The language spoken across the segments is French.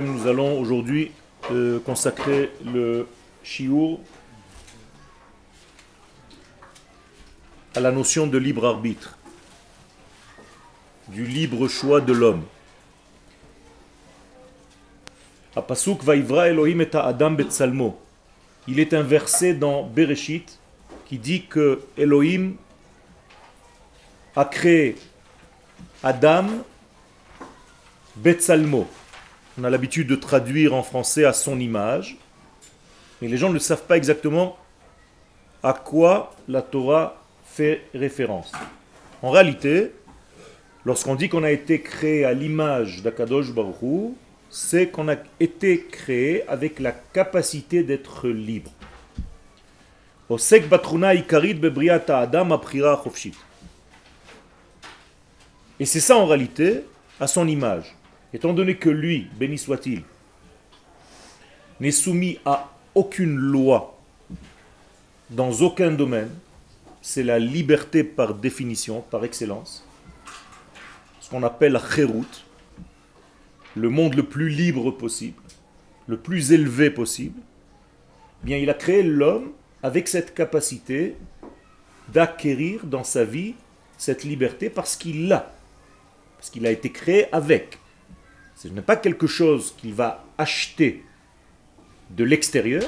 nous allons aujourd'hui euh, consacrer le shiur à la notion de libre arbitre, du libre choix de l'homme. Elohim et Adam. Il est un verset dans Bereshit qui dit que Elohim a créé Adam Betsalmo. On a l'habitude de traduire en français à son image, mais les gens ne savent pas exactement à quoi la Torah fait référence. En réalité, lorsqu'on dit qu'on a été créé à l'image d'Akadosh Baruch c'est qu'on a été créé avec la capacité d'être libre. Et c'est ça en réalité, à son image. Étant donné que lui, béni soit-il, n'est soumis à aucune loi dans aucun domaine, c'est la liberté par définition, par excellence, ce qu'on appelle la chéroute, le monde le plus libre possible, le plus élevé possible, eh bien il a créé l'homme avec cette capacité d'acquérir dans sa vie cette liberté parce qu'il l'a, parce qu'il a été créé avec. Ce n'est pas quelque chose qu'il va acheter de l'extérieur,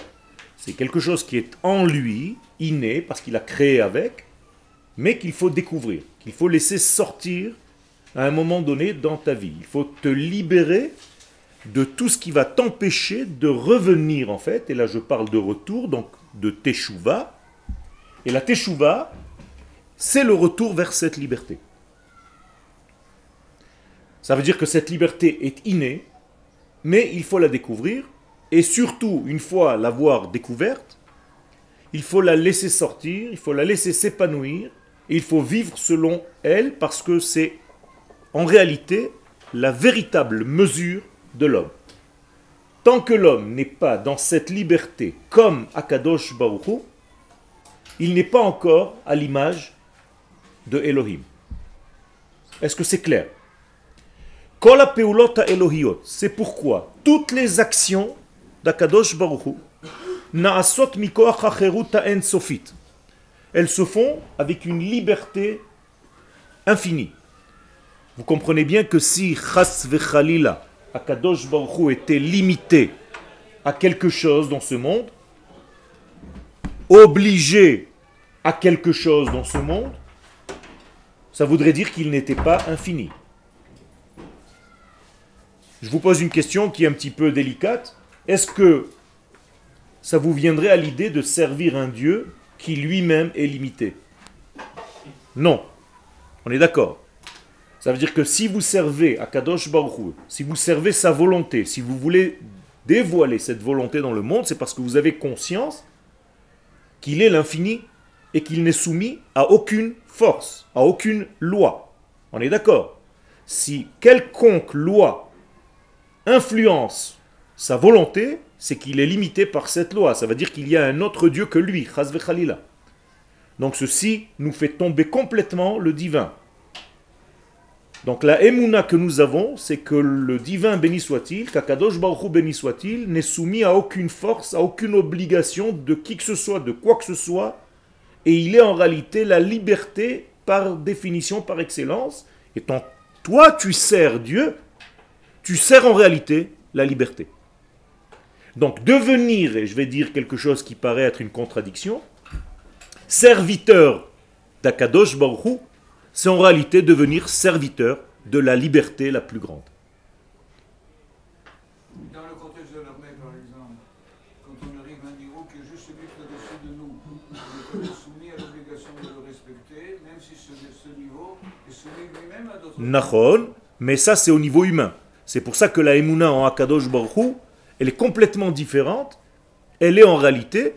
c'est quelque chose qui est en lui, inné, parce qu'il a créé avec, mais qu'il faut découvrir, qu'il faut laisser sortir à un moment donné dans ta vie. Il faut te libérer de tout ce qui va t'empêcher de revenir en fait, et là je parle de retour, donc de teshuva. Et la teshuva, c'est le retour vers cette liberté. Ça veut dire que cette liberté est innée, mais il faut la découvrir, et surtout, une fois l'avoir découverte, il faut la laisser sortir, il faut la laisser s'épanouir, et il faut vivre selon elle, parce que c'est en réalité la véritable mesure de l'homme. Tant que l'homme n'est pas dans cette liberté comme Akadosh Baruch il n'est pas encore à l'image de Elohim. Est-ce que c'est clair? C'est pourquoi toutes les actions d'Akadosh Baruch elles se font avec une liberté infinie. Vous comprenez bien que si Chas Vechalila, Akadosh Baruch était limité à quelque chose dans ce monde, obligé à quelque chose dans ce monde, ça voudrait dire qu'il n'était pas infini. Je vous pose une question qui est un petit peu délicate. Est-ce que ça vous viendrait à l'idée de servir un Dieu qui lui-même est limité? Non. On est d'accord. Ça veut dire que si vous servez à Kadosh Baruch si vous servez sa volonté, si vous voulez dévoiler cette volonté dans le monde, c'est parce que vous avez conscience qu'il est l'infini et qu'il n'est soumis à aucune force, à aucune loi. On est d'accord Si quelconque loi influence sa volonté, c'est qu'il est limité par cette loi. Ça veut dire qu'il y a un autre Dieu que lui, Khalila. Donc ceci nous fait tomber complètement le divin. Donc la émouna que nous avons, c'est que le divin béni soit-il, qu'Akadosh Baruch béni soit-il, n'est soumis à aucune force, à aucune obligation de qui que ce soit, de quoi que ce soit, et il est en réalité la liberté par définition, par excellence. Et tant toi tu sers Dieu, tu sers en réalité la liberté. Donc devenir, et je vais dire quelque chose qui paraît être une contradiction, serviteur d'Akadosh Baruch c'est en réalité devenir serviteur de la liberté la plus grande. Dans le contexte de l'armée, par exemple, quand on arrive à un niveau qui est juste celui au-dessus de nous, on est soumis à l'obligation de le respecter, même si ce, ce niveau est soumis lui-même à d'autres. Nachon, mais ça c'est au niveau humain. C'est pour ça que la Emouna en Akadosh Baruch elle est complètement différente. Elle est en réalité,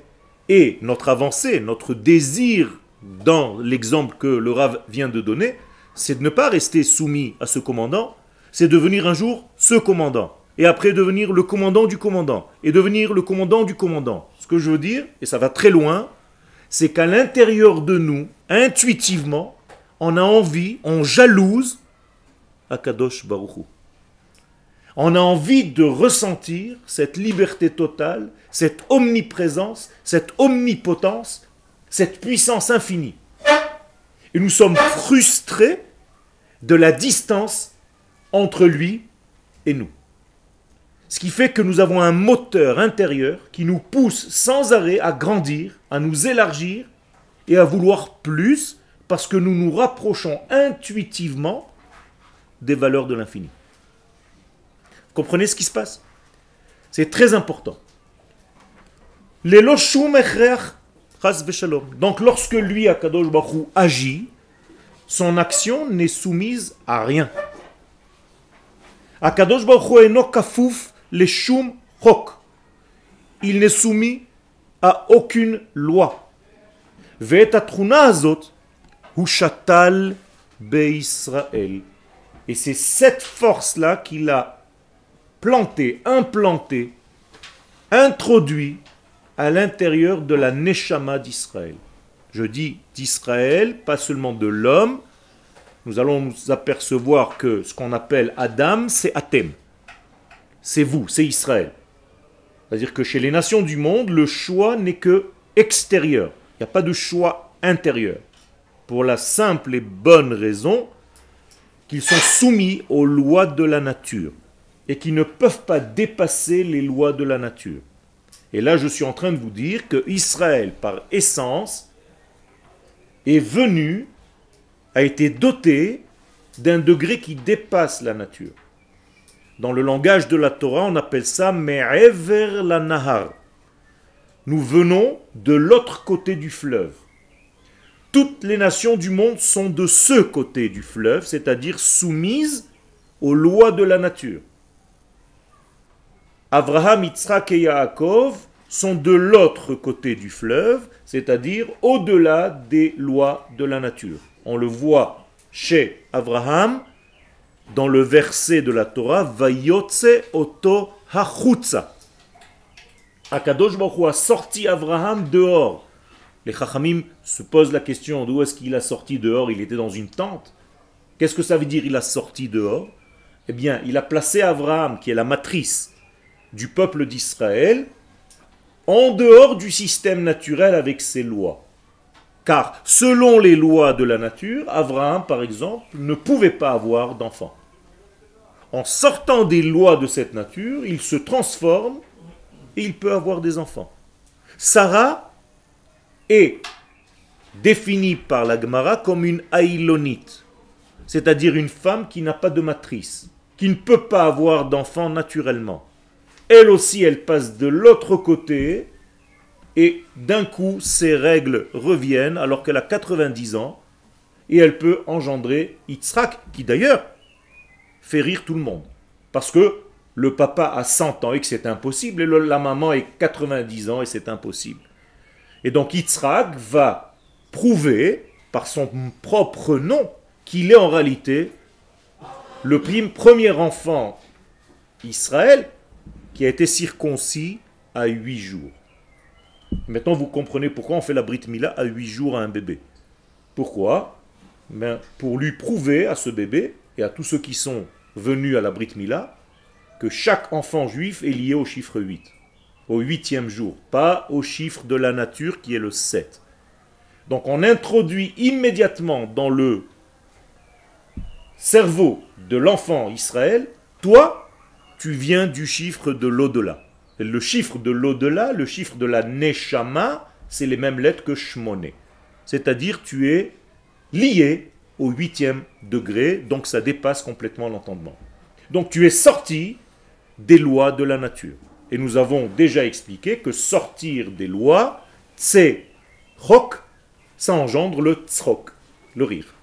et notre avancée, notre désir dans l'exemple que le Rav vient de donner, c'est de ne pas rester soumis à ce commandant, c'est devenir un jour ce commandant, et après devenir le commandant du commandant, et devenir le commandant du commandant. Ce que je veux dire, et ça va très loin, c'est qu'à l'intérieur de nous, intuitivement, on a envie, on jalouse Akadosh Baruchu. On a envie de ressentir cette liberté totale, cette omniprésence, cette omnipotence, cette puissance infinie. Et nous sommes frustrés de la distance entre lui et nous. Ce qui fait que nous avons un moteur intérieur qui nous pousse sans arrêt à grandir, à nous élargir et à vouloir plus parce que nous nous rapprochons intuitivement des valeurs de l'infini. Comprenez ce qui se passe? C'est très important. Donc lorsque lui, Akadosh Baruch agit, son action n'est soumise à rien. Akadosh Baruch eno kafuf le shum chok. Il n'est soumis à aucune loi. Et c'est cette force-là qu'il a planté, implanté, introduit à l'intérieur de la Neshama d'Israël. Je dis d'Israël, pas seulement de l'homme. Nous allons nous apercevoir que ce qu'on appelle Adam, c'est Athem. C'est vous, c'est Israël. C'est-à-dire que chez les nations du monde, le choix n'est que extérieur. Il n'y a pas de choix intérieur. Pour la simple et bonne raison qu'ils sont soumis aux lois de la nature et qui ne peuvent pas dépasser les lois de la nature. Et là, je suis en train de vous dire que Israël, par essence, est venu, a été doté d'un degré qui dépasse la nature. Dans le langage de la Torah, on appelle ça Me'ever la Nahar. Nous venons de l'autre côté du fleuve. Toutes les nations du monde sont de ce côté du fleuve, c'est-à-dire soumises aux lois de la nature. Abraham, Yitzhak et Yaakov sont de l'autre côté du fleuve, c'est-à-dire au-delà des lois de la nature. On le voit chez Abraham dans le verset de la Torah Vayotse oto hachutza. Akadosh Baruch a sorti Abraham dehors les Chachamim se posent la question d'où est-ce qu'il a sorti dehors? Il était dans une tente. Qu'est-ce que ça veut dire il a sorti dehors? Eh bien, il a placé Abraham, qui est la matrice du peuple d'Israël, en dehors du système naturel avec ses lois. Car selon les lois de la nature, Abraham, par exemple, ne pouvait pas avoir d'enfant. En sortant des lois de cette nature, il se transforme et il peut avoir des enfants. Sarah est définie par la Gemara comme une aïlonite, c'est-à-dire une femme qui n'a pas de matrice, qui ne peut pas avoir d'enfant naturellement. Elle aussi, elle passe de l'autre côté et d'un coup, ses règles reviennent alors qu'elle a 90 ans et elle peut engendrer Yitzhak, qui d'ailleurs fait rire tout le monde. Parce que le papa a 100 ans et que c'est impossible, et la maman est 90 ans et c'est impossible. Et donc Yitzhak va prouver par son propre nom qu'il est en réalité le premier enfant Israël qui a été circoncis à huit jours. Maintenant, vous comprenez pourquoi on fait la Brit Mila à huit jours à un bébé. Pourquoi? Ben, Pour lui prouver à ce bébé et à tous ceux qui sont venus à la Brit Mila que chaque enfant juif est lié au chiffre 8 au huitième jour, pas au chiffre de la nature qui est le 7. Donc on introduit immédiatement dans le cerveau de l'enfant Israël, toi, tu viens du chiffre de l'au-delà. Le chiffre de l'au-delà, le chiffre de la Neshama, c'est les mêmes lettres que Shmoné. C'est-à-dire tu es lié au huitième degré, donc ça dépasse complètement l'entendement. Donc tu es sorti des lois de la nature. Et nous avons déjà expliqué que sortir des lois, c'est chok, ça engendre le tsrok, le rire.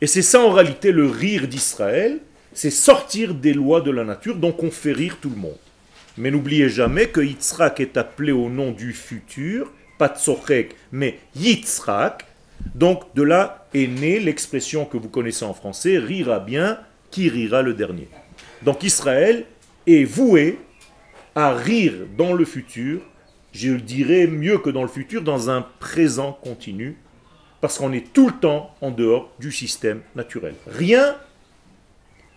Et c'est ça en réalité le rire d'Israël, c'est sortir des lois de la nature, donc on fait rire tout le monde. Mais n'oubliez jamais que Yitzhak est appelé au nom du futur, pas Tsorek, mais Yitzhak. Donc de là est née l'expression que vous connaissez en français, rira bien, qui rira le dernier. Donc Israël est voué à rire dans le futur, je le dirais mieux que dans le futur, dans un présent continu, parce qu'on est tout le temps en dehors du système naturel. Rien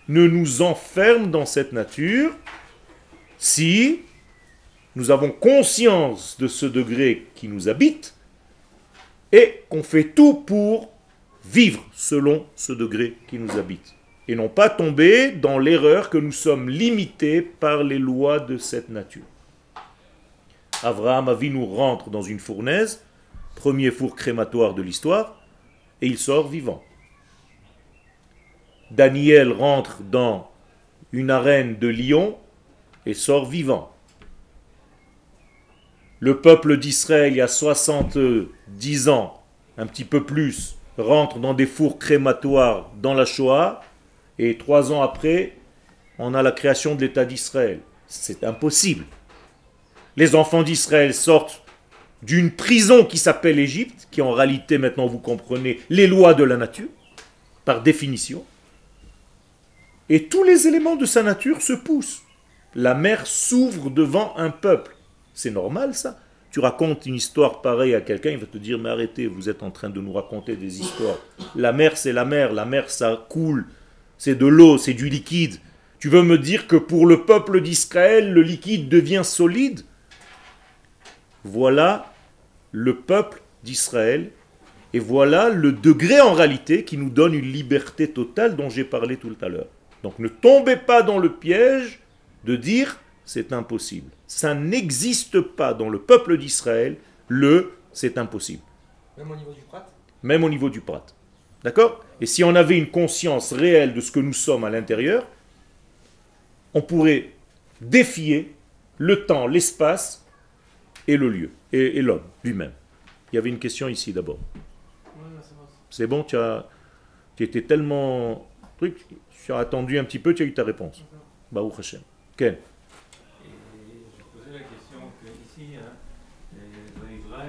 ne nous enferme dans cette nature si nous avons conscience de ce degré qui nous habite et qu'on fait tout pour vivre selon ce degré qui nous habite. Et non pas tomber dans l'erreur que nous sommes limités par les lois de cette nature. Abraham nous rentre dans une fournaise, premier four crématoire de l'histoire, et il sort vivant. Daniel rentre dans une arène de lion et sort vivant. Le peuple d'Israël, il y a 70 ans, un petit peu plus, rentre dans des fours crématoires dans la Shoah, et trois ans après, on a la création de l'État d'Israël. C'est impossible. Les enfants d'Israël sortent d'une prison qui s'appelle Égypte, qui en réalité, maintenant vous comprenez, les lois de la nature, par définition. Et tous les éléments de sa nature se poussent. La mer s'ouvre devant un peuple. C'est normal ça Tu racontes une histoire pareille à quelqu'un, il va te dire mais arrêtez, vous êtes en train de nous raconter des histoires. La mer c'est la mer, la mer ça coule, c'est de l'eau, c'est du liquide. Tu veux me dire que pour le peuple d'Israël, le liquide devient solide? Voilà le peuple d'Israël et voilà le degré en réalité qui nous donne une liberté totale dont j'ai parlé tout à l'heure. Donc ne tombez pas dans le piège de dire c'est impossible. Ça n'existe pas dans le peuple d'Israël le c'est impossible. Même au niveau du prat? Même au niveau du prat. D'accord? Et si on avait une conscience réelle de ce que nous sommes à l'intérieur, on pourrait défier le temps, l'espace et le lieu, et, l'homme lui-même. Il y avait une question ici d'abord. c'est bon, tu as, tu étais tellement truc, tu as attendu un petit peu, tu as eu ta réponse. Baruch Hashem. Ken. je posais la question que ici,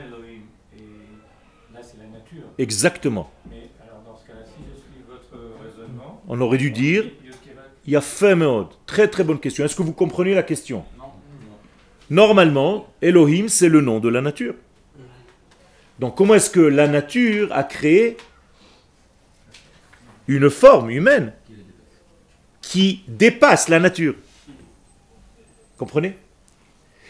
Elohim, et là c'est la nature. Exactement. Mais alors dans ce cas-là, si je suis votre raisonnement, on aurait dû dire, il y a Femod. Très très bonne question. Est-ce que vous comprenez la question? Non. Normalement, Elohim c'est le nom de la nature. Donc comment est-ce que la nature a créé une forme humaine qui dépasse la nature. Comprenez?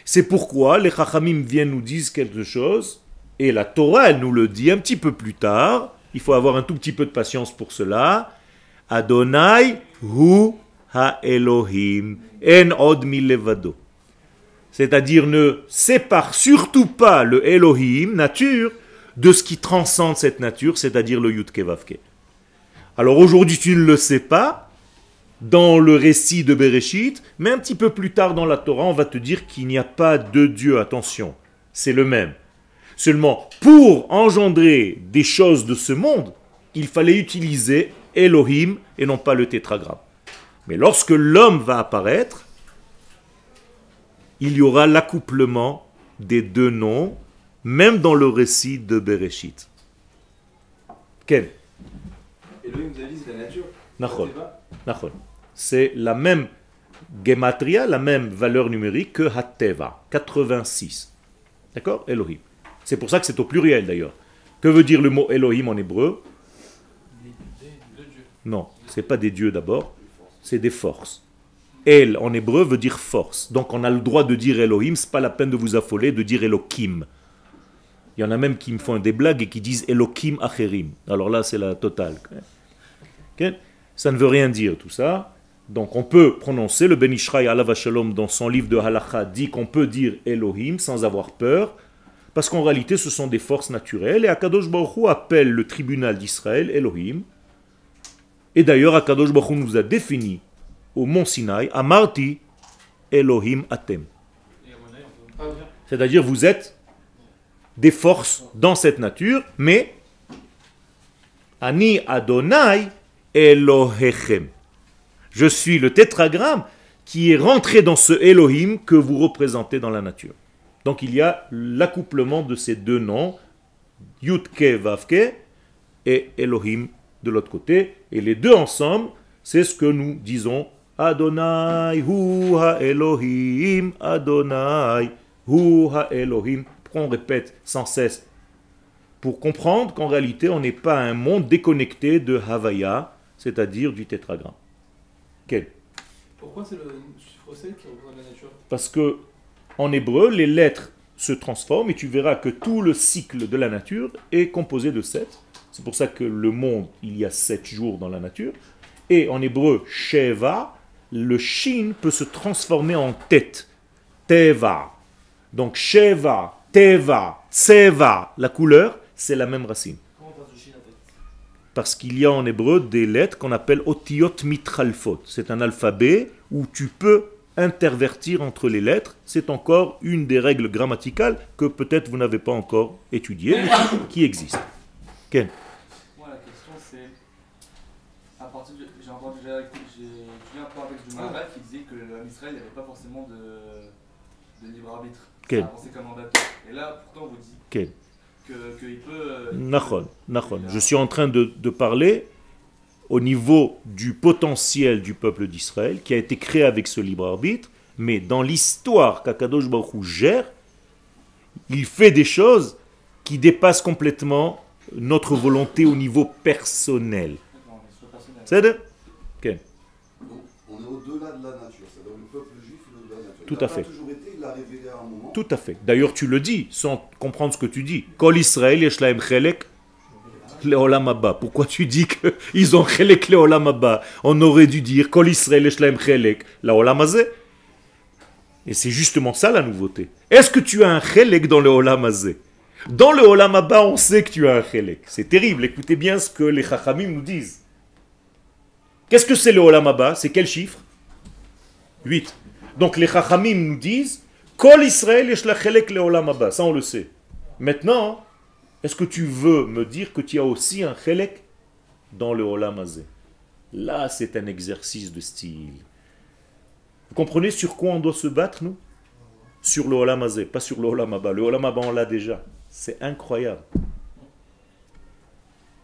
C'est pourquoi les Chachamim viennent nous dire quelque chose, et la Torah, nous le dit un petit peu plus tard, il faut avoir un tout petit peu de patience pour cela. Adonai hu ha Elohim en od milevado. C'est-à-dire ne sépare surtout pas le Elohim, nature, de ce qui transcende cette nature, c'est-à-dire le Yud Kevavke. Alors aujourd'hui tu ne le sais pas, dans le récit de Bereshit, mais un petit peu plus tard dans la Torah, on va te dire qu'il n'y a pas de Dieu, attention, c'est le même. Seulement, pour engendrer des choses de ce monde, il fallait utiliser Elohim et non pas le tétragramme. Mais lorsque l'homme va apparaître, il y aura l'accouplement des deux noms, même dans le récit de Bereshit. Quel Elohim, la nature. C'est la même gematria, la même valeur numérique que Hateva, 86. D'accord? Elohim. C'est pour ça que c'est au pluriel d'ailleurs. Que veut dire le mot Elohim en hébreu? Non, c'est pas des dieux d'abord, c'est des forces. El en hébreu veut dire force. Donc on a le droit de dire Elohim, c'est pas la peine de vous affoler de dire Elohim. Il y en a même qui me font des blagues et qui disent Elohim Acherim. Alors là, c'est la totale. Ça ne veut rien dire tout ça. Donc on peut prononcer, le Ben Ishraï Allah Shalom dans son livre de Halacha dit qu'on peut dire Elohim sans avoir peur, parce qu'en réalité ce sont des forces naturelles, et Akadosh Baruch appelle le tribunal d'Israël Elohim. Et d'ailleurs Akadosh Baruch nous a défini au mont Sinaï, Amarti Elohim Atem. C'est-à-dire vous êtes des forces dans cette nature, mais Ani Adonai Elohechem. Je suis le tétragramme qui est rentré dans ce Elohim que vous représentez dans la nature. Donc il y a l'accouplement de ces deux noms, Yutke Vavke et Elohim de l'autre côté. Et les deux ensemble, c'est ce que nous disons Adonai hu ha Elohim, Adonai hu ha Elohim. On répète sans cesse? Pour comprendre qu'en réalité on n'est pas un monde déconnecté de Havaya, c'est-à-dire du tétragramme. Quel? Pourquoi c'est le chiffre 7 qui représente la nature? Parce que en hébreu, les lettres se transforment et tu verras que tout le cycle de la nature est composé de 7. C'est pour ça que le monde, il y a 7 jours dans la nature. Et en hébreu, Sheva, le shin peut se transformer en tête. Teva. Donc Sheva, Teva, Tseva, la couleur, c'est la même racine. Parce qu'il y a en hébreu des lettres qu'on appelle otiot mitralfot. C'est un alphabet où tu peux intervertir entre les lettres. C'est encore une des règles grammaticales que peut-être vous n'avez pas encore étudiées, mais qui existe. Ken Moi, la question c'est. À partir de. J'ai entendu déjà. Étudié un peu avec du Maral qui disait que l'Israël n'avait pas forcément de, de libre arbitre. Quel Ça avançait comme mandateur. Et là, pourtant, on vous dit que- qu'il peut. euh, Nachon, nachon. Je suis en train de, de parler au niveau du potentiel du peuple d'Israël qui a été créé avec ce libre arbitre, mais dans l'histoire qu'Akadosh Baruch Hu gère, il fait des choses qui dépassent complètement notre volonté au niveau personnel. C'est de Donc, on est au-delà de la nature. C'est-à-dire le peuple juif est au-delà de la nature. Tout à fait. toujours Tout à fait. D'ailleurs, tu le dis sans comprendre ce que tu dis. Kol Israël yesh lahem chelek leolam haba. Pourquoi tu dis qu'ils ont chelek leolam haba? On aurait dû dire Kol Israël yesh lahem chelek leolam. Et c'est justement ça la nouveauté. Est-ce que tu as un chelek dans le olam Dans le olam on sait que tu as un chelek. C'est terrible. Écoutez bien ce que les chachamim nous disent. Qu'est-ce que c'est le olam C'est quel chiffre? 8. Donc les chachamim nous disent Kol Israël leolam. Ça on le sait. Maintenant, est-ce que tu veux me dire que tu as aussi un chelek dans le olam hazeh? Là, c'est un exercice de style. Vous comprenez sur quoi on doit se battre, nous? Sur le olam hazeh, pas sur le olam haba. Le olam haba, on l'a déjà. C'est incroyable.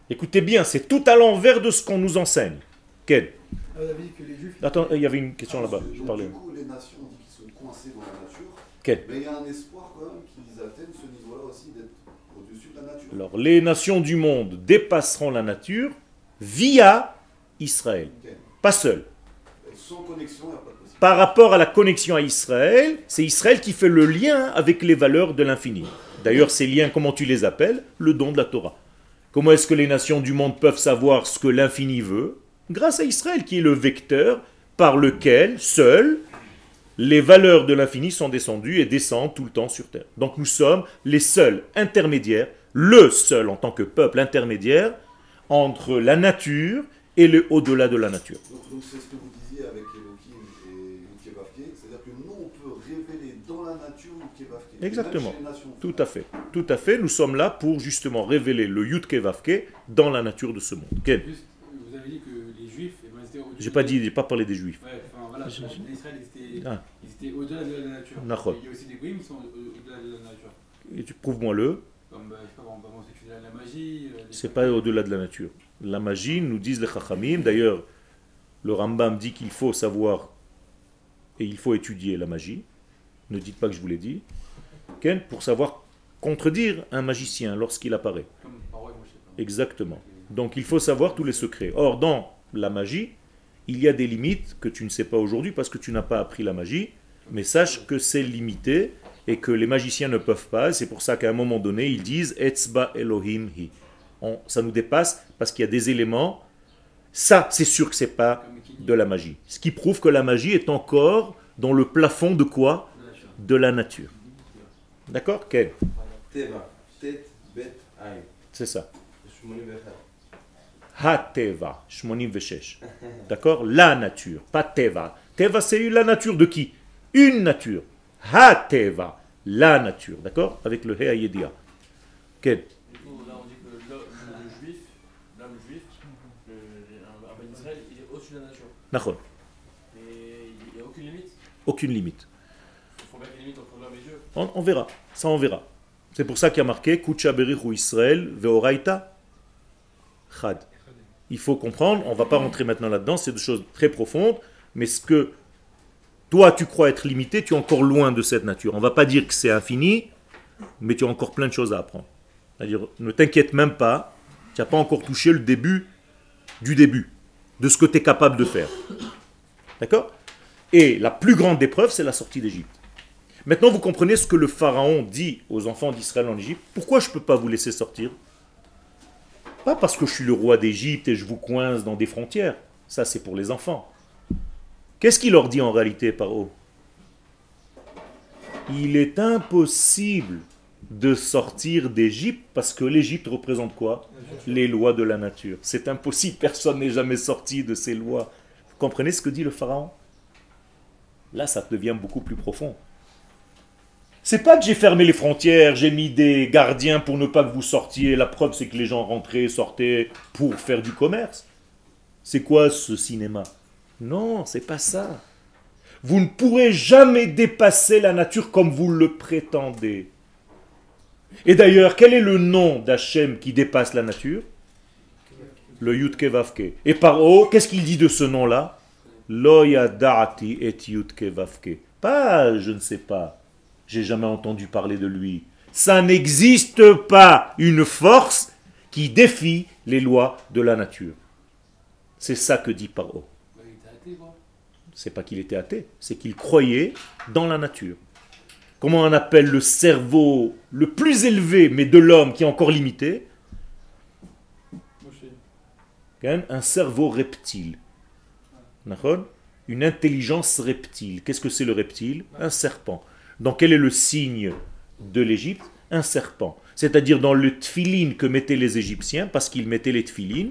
Écoutez bien, c'est tout à l'envers de ce qu'on nous enseigne. Quel Ah, vous avez dit que les juifs. Attends, il y avait une question là-bas. Je Donc, parlais. Du coup, les nations, sont dans la nature. Quel Mais il y a un espoir quand même qu'ils atteignent ce niveau-là aussi d'être au-dessus de la nature. Alors, les nations du monde dépasseront la nature via Israël. Pas seul. Sans connexion, il n'y a pas de possibilité. Par rapport à la connexion à Israël, c'est Israël qui fait le lien avec les valeurs de l'infini. D'ailleurs, ces liens, comment tu les appelles? Le don de la Torah. Comment est-ce que les nations du monde peuvent savoir ce que l'infini veut? Grâce à Israël, qui est le vecteur par lequel, seul, les valeurs de l'infini sont descendues et descendent tout le temps sur Terre. Donc nous sommes les seuls intermédiaires, le seul en tant que peuple intermédiaire, entre la nature et le au-delà de la nature. Donc c'est ce que vous disiez avec Elohim et Yudkevavke, c'est-à-dire que nous, on peut révéler dans la nature Yudkevavke. Exactement. Tout à fait. Tout à fait. Nous sommes là pour justement révéler le Yudke Vavke dans la nature de ce monde. Ken Juste, vous avez dit que les juifs. J'ai pas dit, j'ai pas parlé des juifs. Ouais, voilà, l'Israël, ils étaient, Ah. étaient au-delà de la nature. Il y a aussi des goïms qui sont au- au-delà de la nature. Et tu prouves-moi le. Comme, bah, je sais pas, on que c'est la magie. euh, C'est pas au-delà de la nature. La magie, nous disent les Chachamim. D'ailleurs, le Rambam dit qu'il faut savoir et il faut étudier la magie. Ne dites pas que je vous l'ai dit. Ken, pour savoir contredire un magicien lorsqu'il apparaît. Exactement. Donc il faut savoir tous les secrets. Or, dans la magie, il y a des limites que tu ne sais pas aujourd'hui parce que tu n'as pas appris la magie, mais sache que c'est limité et que les magiciens ne peuvent pas. C'est pour ça qu'à un moment donné, ils disent Etzba Elohim hi. On- ça nous dépasse parce qu'il y a des éléments. Ça, c'est sûr que c'est pas de la magie. Ce qui prouve que la magie est encore dans le plafond de quoi? De la nature. D'accord? Ken. C'est ça. Ha-teva, shmonim veshesh. D'accord? La nature, pas teva. Teva, c'est la nature de qui? Une nature. Ha-teva, la nature. D'accord? Avec le he ayedia. Quel? Israël, il n'y a aucune limite? Aucune limite. Il faut mettre une limite entre l'homme et Dieu. On, on verra. Ça, on verra. C'est pour ça qu'il y a marqué Kucha berichu Israël veoraita chad. Il faut comprendre, on ne va pas rentrer maintenant là-dedans, c'est des choses très profondes, mais ce que toi tu crois être limité, tu es encore loin de cette nature. On ne va pas dire que c'est infini, mais tu as encore plein de choses à apprendre. C'est-à-dire, ne t'inquiète même pas, tu n'as pas encore touché le début du début, de ce que tu es capable de faire. D'accord? Et la plus grande épreuve, c'est la sortie d'Égypte. Maintenant, vous comprenez ce que le Pharaon dit aux enfants d'Israël en Égypte. Pourquoi je ne peux pas vous laisser sortir? Pas parce que je suis le roi d'Égypte et je vous coince dans des frontières. Ça, c'est pour les enfants. Qu'est-ce qu'il leur dit en réalité, Paro? Il est impossible de sortir d'Égypte parce que l'Égypte représente quoi? Les lois de la nature. C'est impossible, personne n'est jamais sorti de ces lois. Vous comprenez ce que dit le Pharaon? Là, ça devient beaucoup plus profond. C'est pas que j'ai fermé les frontières, j'ai mis des gardiens pour ne pas que vous sortiez. La preuve, c'est que les gens rentraient, sortaient pour faire du commerce. C'est quoi ce cinéma? Non, c'est pas ça. Vous ne pourrez jamais dépasser la nature comme vous le prétendez. Et d'ailleurs, quel est le nom d'Hachem qui dépasse la nature? Le Yudke Vavke. Et par haut, qu'est-ce qu'il dit de ce nom-là? Loya Da'ati et Yudke Vavke. Pas je ne sais pas. J'ai jamais entendu parler de lui. Ça n'existe pas une force qui défie les lois de la nature. C'est ça que dit Paro. Bah. C'est pas qu'il était athée, c'est qu'il croyait dans la nature. Comment on appelle le cerveau le plus élevé, mais de l'homme qui est encore limité? Hein, Un cerveau reptile. Une intelligence reptile. Qu'est-ce que c'est le reptile? Un serpent. Donc quel est le signe de l'Égypte Un serpent. C'est-à-dire dans le tfilin que mettaient les Égyptiens, parce qu'ils mettaient les tfilin,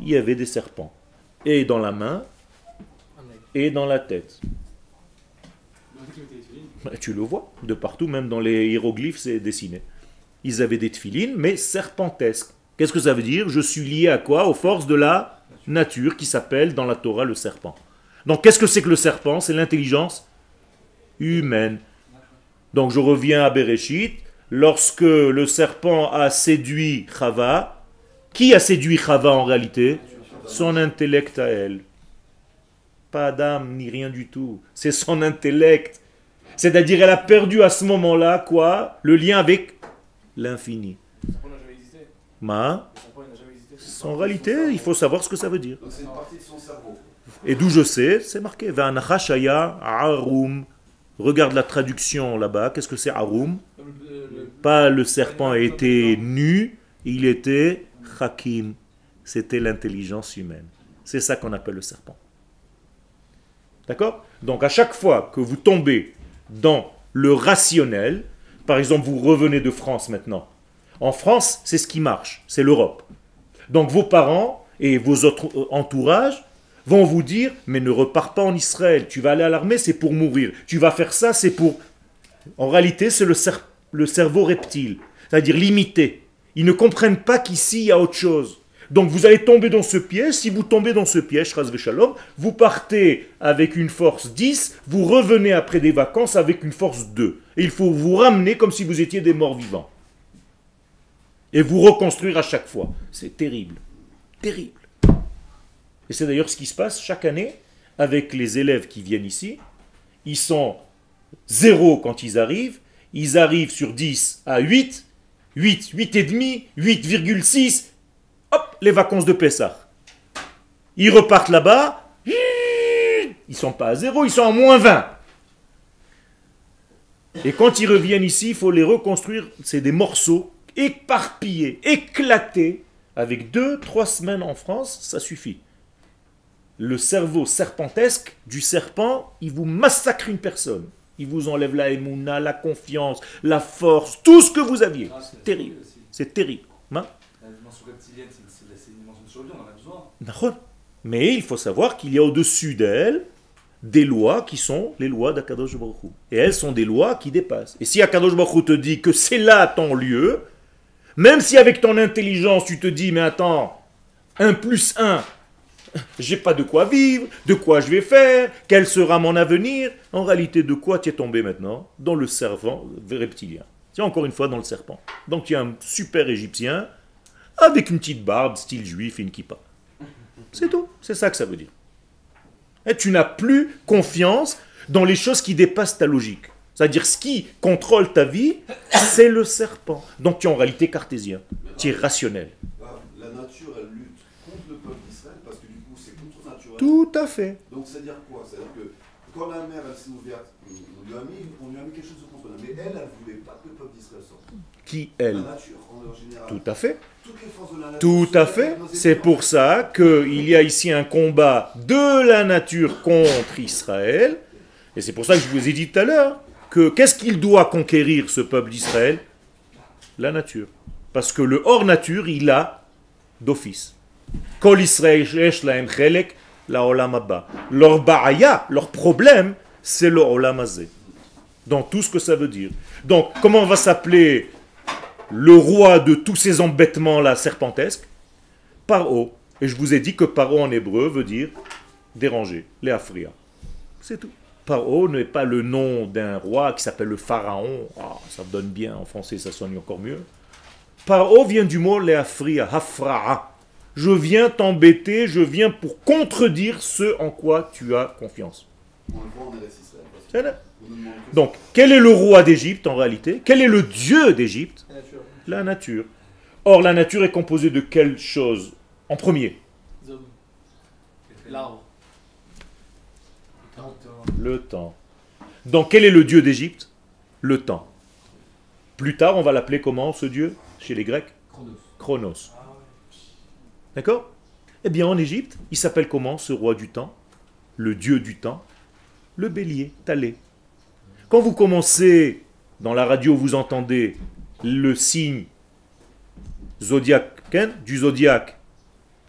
il y avait des serpents. Et dans la main, et dans la tête. Bah, Tu le vois, de partout, même dans les hiéroglyphes, c'est dessiné. Ils avaient des tfilines, mais serpentesques. Qu'est-ce que ça veut dire? Je suis lié à quoi? Aux forces de la nature qui s'appelle dans la Torah le serpent. Donc qu'est-ce que c'est que le serpent? C'est l'intelligence humaine. Donc je reviens à Bereshit. Lorsque le serpent a séduit Chava, qui a séduit Chava en réalité? Son intellect à elle. Pas d'âme ni rien du tout. C'est son intellect. C'est-à-dire elle a perdu à ce moment-là quoi? Le lien avec l'infini. Ma, en réalité, il faut savoir ce que ça veut dire. Donc une partie de son cerveau. Et d'où je sais, c'est marqué. Arum. Regarde la traduction là-bas. Qu'est-ce que c'est arum? Pas le serpent était nu, il était hakim. C'était l'intelligence humaine. C'est ça qu'on appelle le serpent. D'accord? Donc à chaque fois que vous tombez dans le rationnel, par exemple vous revenez de France maintenant. En France, c'est ce qui marche, c'est l'Europe. Donc vos parents et vos autres euh, entourages vont vous dire, mais ne repars pas en Israël, tu vas aller à l'armée, c'est pour mourir. Tu vas faire ça, c'est pour... En réalité, c'est le, cer- le cerveau reptile, c'est-à-dire limité. Ils ne comprennent pas qu'ici, il y a autre chose. Donc vous allez tomber dans ce piège. Si vous tombez dans ce piège, Shalom, vous partez avec une force 10, vous revenez après des vacances avec une force 2. Et il faut vous ramener comme si vous étiez des morts vivants. Et vous reconstruire à chaque fois. C'est terrible. Terrible. Et c'est d'ailleurs ce qui se passe chaque année avec les élèves qui viennent ici. Ils sont zéro quand ils arrivent. Ils arrivent sur 10 à 8. 8, 8,5, 8,6. Hop, les vacances de Pessah. Ils repartent là-bas. Ils sont pas à zéro, ils sont à moins 20. Et quand ils reviennent ici, il faut les reconstruire. C'est des morceaux éparpillés, éclatés. Avec deux, trois semaines en France, ça suffit. Le cerveau serpentesque du serpent, il vous massacre une personne. Il vous enlève la émouna, la confiance, la force, tout ce que vous aviez. Ah, c'est terrible. C'est terrible. Hein La dimension reptilienne, c'est- c'est c'est une dimension de survie, on en a besoin. D'accord. Mais il faut savoir qu'il y a au-dessus d'elle des lois qui sont les lois d'Akadosh Baruch Hu. Et elles sont des lois qui dépassent. Et si Akadosh Baruch Hu te dit que c'est là ton lieu, même si avec ton intelligence tu te dis, mais attends, 1 plus 1, j'ai pas de quoi vivre, de quoi je vais faire, quel sera mon avenir, en réalité de quoi tu es tombé maintenant Dans le serpent reptilien? Tiens, encore une fois, dans le serpent. Donc tu es un super égyptien avec une petite barbe, style juif une kippa. C'est tout. C'est ça que ça veut dire. Et tu n'as plus confiance dans les choses qui dépassent ta logique. C'est-à-dire ce qui contrôle ta vie, c'est le serpent. Donc tu es en réalité cartésien. Tu es rationnel. Ah, La nature, elle lutte contre le peuple d'Israël parce que du coup, c'est contre nature Tout à fait. Donc, c'est-à-dire quoi? C'est-à-dire que quand la elle s'est ouverte, on lui, a mis, on lui a mis quelque chose de contrôlant. Mais elle, elle voulait pas que le peuple d'Israël sorte. Qui, La elle nature, en général. Tout à fait. Toutes les forces de la nature. Tout à fait. C'est pour ça qu'il y a ici un combat de la nature contre Israël. Et c'est pour ça que je vous ai dit tout à l'heure que qu'est-ce qu'il doit conquérir ce peuple d'Israël? La nature. Parce que le hors nature, il a d'office. Kol Israël yesh lahem chelek la olam haba. Leur ba'aya, leur problème, c'est le olam hazé. Dans tout ce que ça veut dire. Donc, comment va s'appeler le roi de tous ces embêtements-là serpentesques? Paro. Et je vous ai dit que paro en hébreu veut dire déranger, léafria. C'est tout. Paro n'est pas le nom d'un roi qui s'appelle le pharaon. Ah, ça donne bien en français, ça sonne encore mieux. Paro vient du mot léafria, hafra'a. Je viens t'embêter, je viens pour contredire ce en quoi tu as confiance. Donc, quel est le roi d'Égypte en réalité? Quel est le dieu d'Égypte? La nature. La nature. Or, la nature est composée de quelle chose En premier? L'arbre. le temps. Donc, quel est le dieu d'Égypte? Le temps. Plus tard, on va l'appeler comment ce dieu? Chez les Grecs? Chronos. D'accord? Eh bien, en Égypte, il s'appelle comment ce roi du temps? Le dieu du temps? Le bélier, Talé. Quand vous commencez, dans la radio, vous entendez le signe zodiaque, hein, du zodiaque,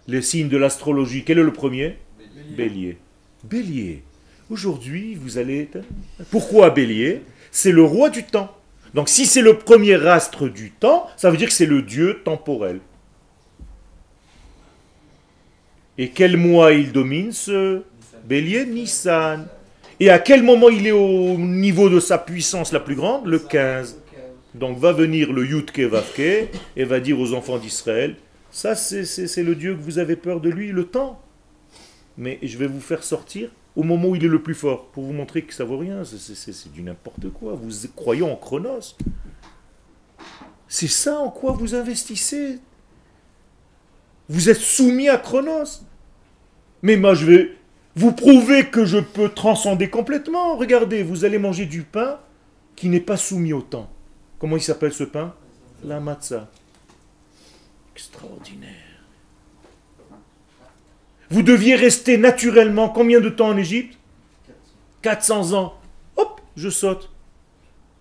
les signes de l'astrologie, quel est le premier? Bélier. Bélier. Aujourd'hui, vous allez... Pourquoi Bélier? C'est le roi du temps. Donc si c'est le premier astre du temps, ça veut dire que c'est le dieu temporel. Et quel mois il domine ce bélier Nissan. Et à quel moment il est au niveau de sa puissance la plus grande? Le 15. Donc va venir le Yutke Vavke et va dire aux enfants d'Israël, ça c'est- le Dieu que vous avez peur de lui, le temps. Mais je vais vous faire sortir au moment où il est le plus fort, pour vous montrer que ça vaut rien, c'est du n'importe quoi. Vous croyez en Chronos. C'est ça en quoi vous investissez. Vous êtes soumis à Chronos. Mais moi je vais vous prouver que je peux transcender complètement. Regardez, vous allez manger du pain qui n'est pas soumis au temps. Comment il s'appelle ce pain? La matzah. Extraordinaire. Vous deviez rester naturellement combien de temps en Égypte? 400 ans. Hop, je saute.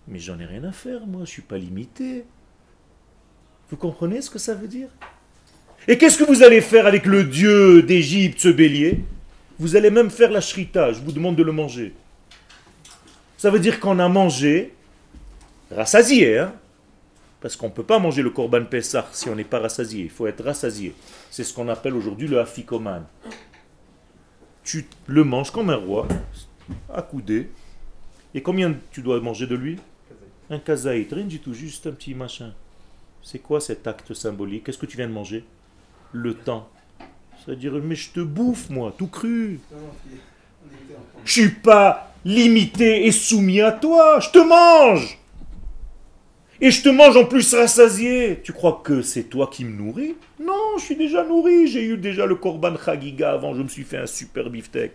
Mais j'en ai rien à faire, moi, je ne suis pas limité. Vous comprenez ce que ça veut dire? Et qu'est-ce que vous allez faire avec le dieu d'Égypte, ce bélier? Vous allez même faire la shrita, je vous demande de le manger. Ça veut dire qu'on a mangé, rassasié, hein? Parce qu'on ne peut pas manger le korban Pessah si on n'est pas rassasié. Il faut être rassasié. C'est ce qu'on appelle aujourd'hui le afikoman. Tu le manges comme un roi, accoudé. Et combien tu dois manger de lui? Un kazaït, rien du tout, juste un petit machin. C'est quoi cet acte symbolique? Qu'est-ce que tu viens de manger? Le temps. C'est-à-dire, mais je te bouffe, moi, tout cru. Je suis pas limité et soumis à toi. Je te mange. Et je te mange en plus rassasié. Tu crois que c'est toi qui me nourris? Non, je suis déjà nourri. J'ai eu déjà le korban chagiga avant. Je me suis fait un super beefsteak.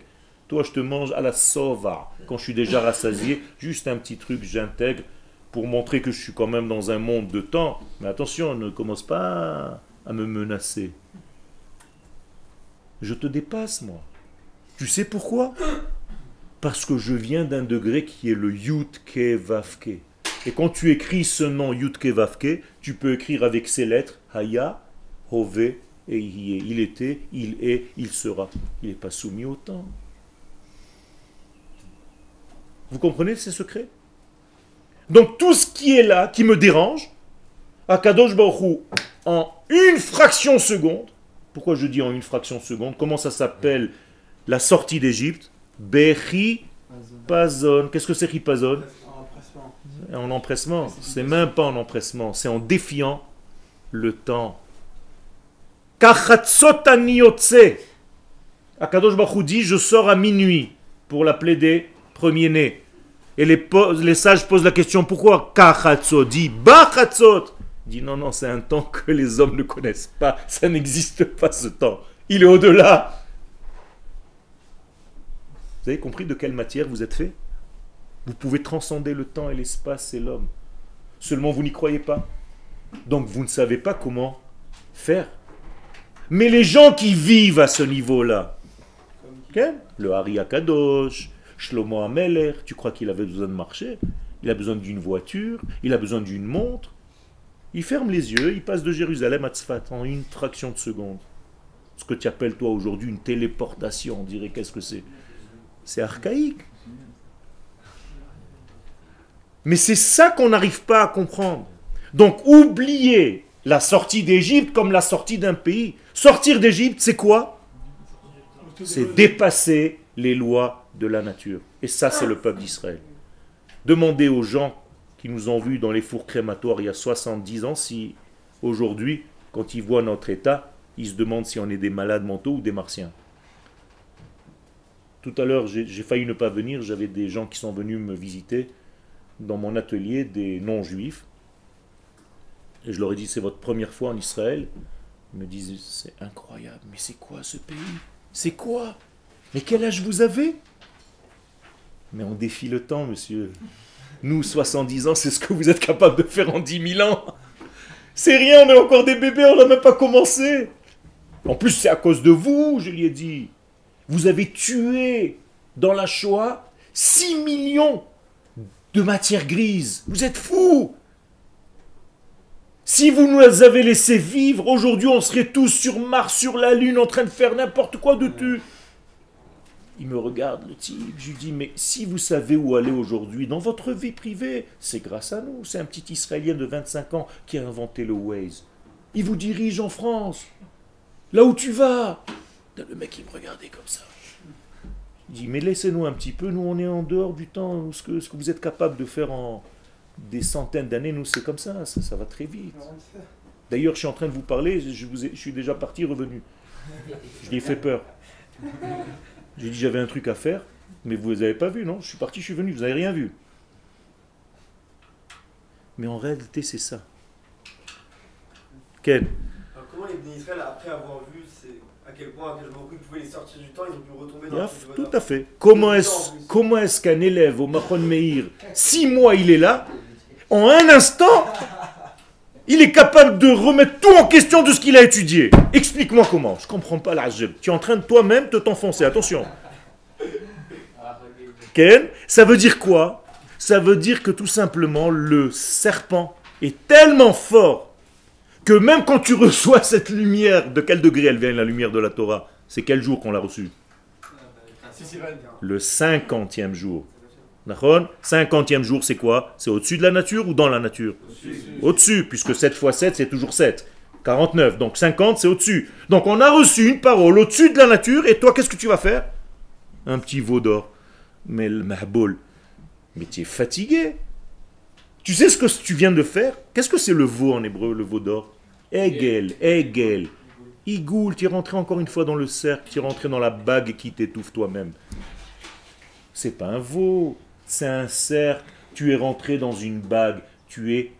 Toi, je te mange à la sova. Quand je suis déjà rassasié, juste un petit truc, j'intègre pour montrer que je suis quand même dans un monde de temps. Mais attention, ne commence pas à me menacer. Je te dépasse, moi. Tu sais pourquoi? Parce que je viens d'un degré qui est le Yutke Vavke. Et quand tu écris ce nom Yutke Vavke, tu peux écrire avec ces lettres Haya, Hove et. Il était, il est, il sera. Il n'est pas soumis au temps. Vous comprenez ces secrets? Donc tout ce qui est là, qui me dérange, Akadosh Baruch en une fraction seconde, pourquoi je dis en une fraction seconde? Comment ça s'appelle la sortie d'Égypte? Bechi Pazon. Qu'est-ce que c'est Ripazon? En empressement. En empressement. C'est même pas en empressement, c'est en défiant le temps. Akadosh Baruch dit Je sors à minuit pour l'appeler des premiers-nés. Et les, sages posent la question Pourquoi Kachatzot? Dit Bachatzot dit Non, non, c'est un temps que les hommes ne connaissent pas. Ça n'existe pas ce temps. Il est au-delà. Vous avez compris de quelle matière vous êtes fait? Vous pouvez transcender le temps et l'espace et l'homme. Seulement vous n'y croyez pas. Donc vous ne savez pas comment faire. Mais les gens qui vivent à ce niveau-là, le Hari Akadosh, Shlomo Ameler, tu crois qu'il avait besoin de marcher? Il a besoin d'une voiture, il a besoin d'une montre. Il ferme les yeux, il passe de Jérusalem à Tzfat en une fraction de seconde. Ce que tu appelles toi aujourd'hui une téléportation, on dirait qu'est-ce que c'est? C'est archaïque. Mais c'est ça qu'on n'arrive pas à comprendre. Donc oubliez la sortie d'Égypte comme la sortie d'un pays. Sortir d'Égypte, c'est quoi? C'est dépasser les lois de la nature. Et ça, c'est le peuple d'Israël. Demandez aux gens qui nous ont vus dans les fours crématoires il y a 70 ans si aujourd'hui, quand ils voient notre état, ils se demandent si on est des malades mentaux ou des martiens. Tout à l'heure, j'ai failli ne pas venir, j'avais des gens qui sont venus me visiter dans mon atelier, des non-juifs. Et je leur ai dit, c'est votre première fois en Israël. Ils me disent, c'est incroyable, mais c'est quoi ce pays? C'est quoi? Mais quel âge vous avez? Mais on défie le temps, monsieur. Nous, 70 ans, c'est ce que vous êtes capable de faire en 10 000 ans. C'est rien, on est encore des bébés, on n'a même pas commencé. En plus, c'est à cause de vous, je lui ai dit. Vous avez tué dans la Shoah 6 millions de matière grise. Vous êtes fous Si vous nous avez laissé vivre, aujourd'hui on serait tous sur Mars, sur la Lune, en train de faire n'importe quoi de tout. Il me regarde, le type. Je lui dis, mais si vous savez où aller aujourd'hui, dans votre vie privée, c'est grâce à nous. C'est un petit Israélien de 25 ans qui a inventé le Waze. Il vous dirige en France. Là où tu vas. Le mec, il me regardait comme ça. Je dis, mais laissez-nous un petit peu. Nous, on est en dehors du temps. Ce que, ce que vous êtes capable de faire en des centaines d'années, nous, c'est comme ça. ça. ça va très vite. D'ailleurs, je suis en train de vous parler. Je, je suis déjà parti, revenu. Je lui ai fait peur. J'ai dit j'avais un truc à faire, mais vous n'avez pas vu, non? Je suis parti, je suis venu, vous n'avez rien vu. Mais en réalité, c'est ça. Ken, Alors comment les Israël, après avoir vu à quel point Akadosh Baruch Hu pouvait les sortir du temps, ils ont pu retomber dans la Yaf, Shuv tout à fait. Comment est-ce comment est-ce qu'un élève au Mahon Meir, six mois il est là, en un instant, il est capable de remettre tout en question de ce qu'il a étudié Explique-moi comment. Je comprends pas la Tu es en train de toi-même te t'enfoncer. Attention. Ken, ça veut dire quoi? Ça veut dire que tout simplement le serpent est tellement fort que même quand tu reçois cette lumière, de quel degré elle vient la lumière de la Torah? C'est quel jour qu'on l'a reçue? C'est vrai. le cinquantième jour. D'accord Cinquantième jour, c'est quoi? C'est au-dessus de la nature ou dans la nature? Au-dessus, puisque 7 fois 7, c'est toujours 7. 49, donc 50, c'est au-dessus. Donc on a reçu une parole au-dessus de la nature, et toi, qu'est-ce que tu vas faire? Un petit veau d'or. Mais le mahboul, mais tu es fatigué. Tu sais ce que tu viens de faire? Qu'est-ce que c'est le veau en hébreu, le veau d'or? Egel, Egel. Igoul, tu es rentré encore une fois dans le cercle, tu es rentré dans la bague qui t'étouffe toi-même. C'est pas un veau, c'est un cercle. Tu es rentré dans une bague, tu es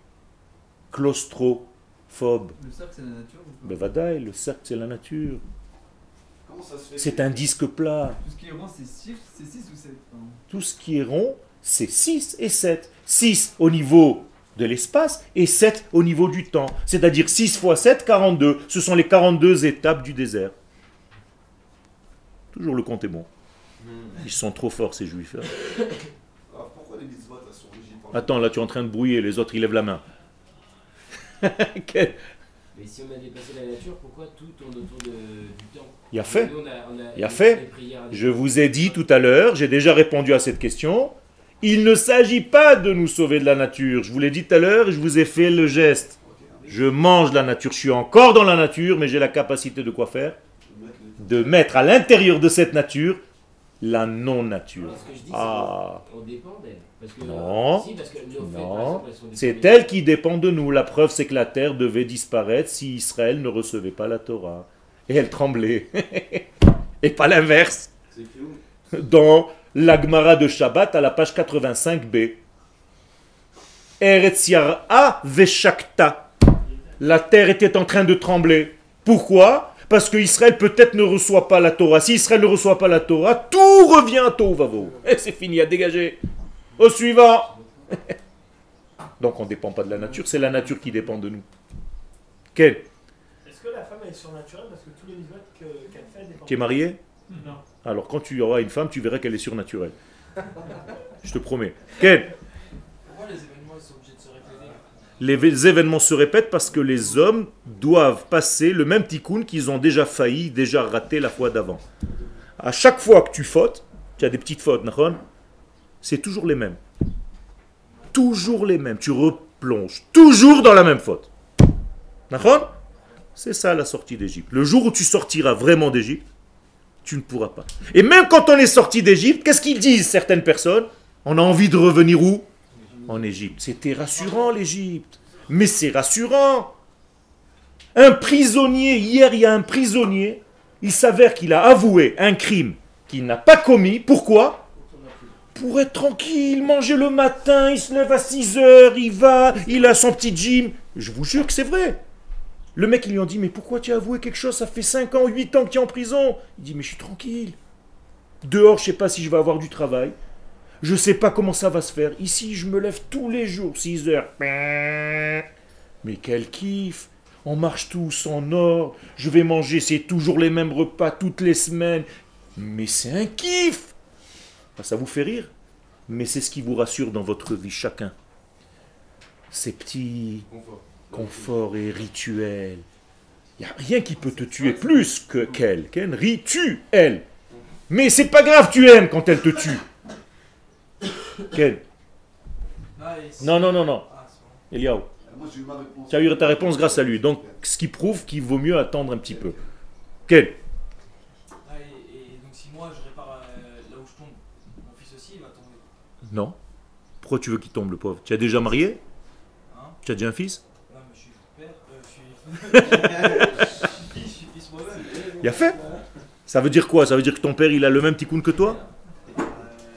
claustrophobe. Le cercle, c'est la nature ou pas? Ben vadaï, le cercle c'est la nature. Comment ça se fait C'est un disque plat. Tout ce qui est rond, c'est 6 c'est six ou 7 Tout ce qui est rond, c'est 6 et 7. 6 au niveau de l'espace et 7 au niveau du temps. C'est-à-dire 6 fois 7, 42. Ce sont les 42 étapes du désert. Toujours le compte est bon. Ils sont trop forts ces juifs. hein. Alors pourquoi les mitzvot elles sont rigides par Attends, là tu es en train de brouiller, les autres ils lèvent la main. Quel- Mais si on a dépassé la nature, pourquoi tout tourne autour de- du temps? Il a fait. Nous, on a- on a- Il a les- fait. Je vous ai dit tout à l'heure, j'ai déjà répondu à cette question. Il ne s'agit pas de nous sauver de la nature. Je vous l'ai dit tout à l'heure et je vous ai fait le geste. Je mange la nature, je suis encore dans la nature, mais j'ai la capacité de quoi faire? De mettre à l'intérieur de cette nature la non-nature. Ah. Parce que, Non. Si, parce que nos faits, par non, c'est elle qui dépend de nous. La preuve, c'est que la terre devait disparaître si Israël ne recevait pas la Torah. Et elle tremblait. et pas l'inverse. Dans l'Agmara de Shabbat à la page 85b. Eretz Yar'a veshakta. La terre était en train de trembler. Pourquoi? Parce que Israël peut-être ne reçoit pas la Torah. Si Israël ne reçoit pas la Torah, tout revient à Tohu Et c'est fini, à dégager. Au suivant. Donc on ne dépend pas de la nature, c'est la nature qui dépend de nous. Quel? Est-ce que la femme est surnaturelle parce que tous les mitzvot que- qu'elle fait dépendent Qui est marié Non. Alors quand tu auras une femme, tu verras qu'elle est surnaturelle. Je te promets. Quel Pourquoi les événements ils sont obligés de se répéter Les vé- événements se répètent parce que les hommes doivent passer le même tikkun qu'ils ont déjà failli, déjà raté la fois d'avant. À chaque fois que tu fautes, tu as des petites fautes, c'est toujours les mêmes. Toujours les mêmes. Tu replonges toujours dans la même faute. C'est ça la sortie d'Égypte. Le jour où tu sortiras vraiment d'Égypte, tu ne pourras pas. Et même quand on est sorti d'Égypte, qu'est-ce qu'ils disent certaines personnes? On a envie de revenir où? En Égypte. C'était rassurant l'Égypte. Mais c'est rassurant. Un prisonnier, hier il y a un prisonnier, il s'avère qu'il a avoué un crime qu'il n'a pas commis. Pourquoi? Pour être tranquille, manger le matin, il se lève à 6 heures, il va, il a son petit gym. Je vous jure que c'est vrai. Le mec, il lui a dit, mais pourquoi tu as avoué quelque chose? Ça fait 5 ans, 8 ans que tu es en prison. Il dit, mais je suis tranquille. Dehors, je sais pas si je vais avoir du travail. Je sais pas comment ça va se faire. Ici, je me lève tous les jours, 6 heures. Mais quel kiff On marche tous en or. Je vais manger, c'est toujours les mêmes repas toutes les semaines. Mais c'est un kiff Ah, Ça vous fait rire? Mais c'est ce qui vous rassure dans votre vie, chacun. Ces petits conforts et rituels. Il n'y a rien qui peut te tuer plus que qu'elle. Qu'elle rituel. Mais c'est pas grave, tu aimes quand elle te tue. Ken Non, non, non, non. Ah. Eliaou. Moi, j'ai eu ma réponse. Tu as eu ta réponse grâce à lui. Donc, ce qui prouve qu'il vaut mieux attendre un petit peu. Ken Ah, et, donc si moi je répare euh, là où je tombe, mon fils aussi il va tomber. Non. Pourquoi tu veux qu'il tombe, le pauvre? Tu as déjà marié? Hein? Tu as déjà un fils? Non mais je suis père, euh, je suis... je suis fils, je suis fils moi-même. Il a fait? Ça veut dire quoi? Ça veut dire que ton père, il a le même tikkun que toi?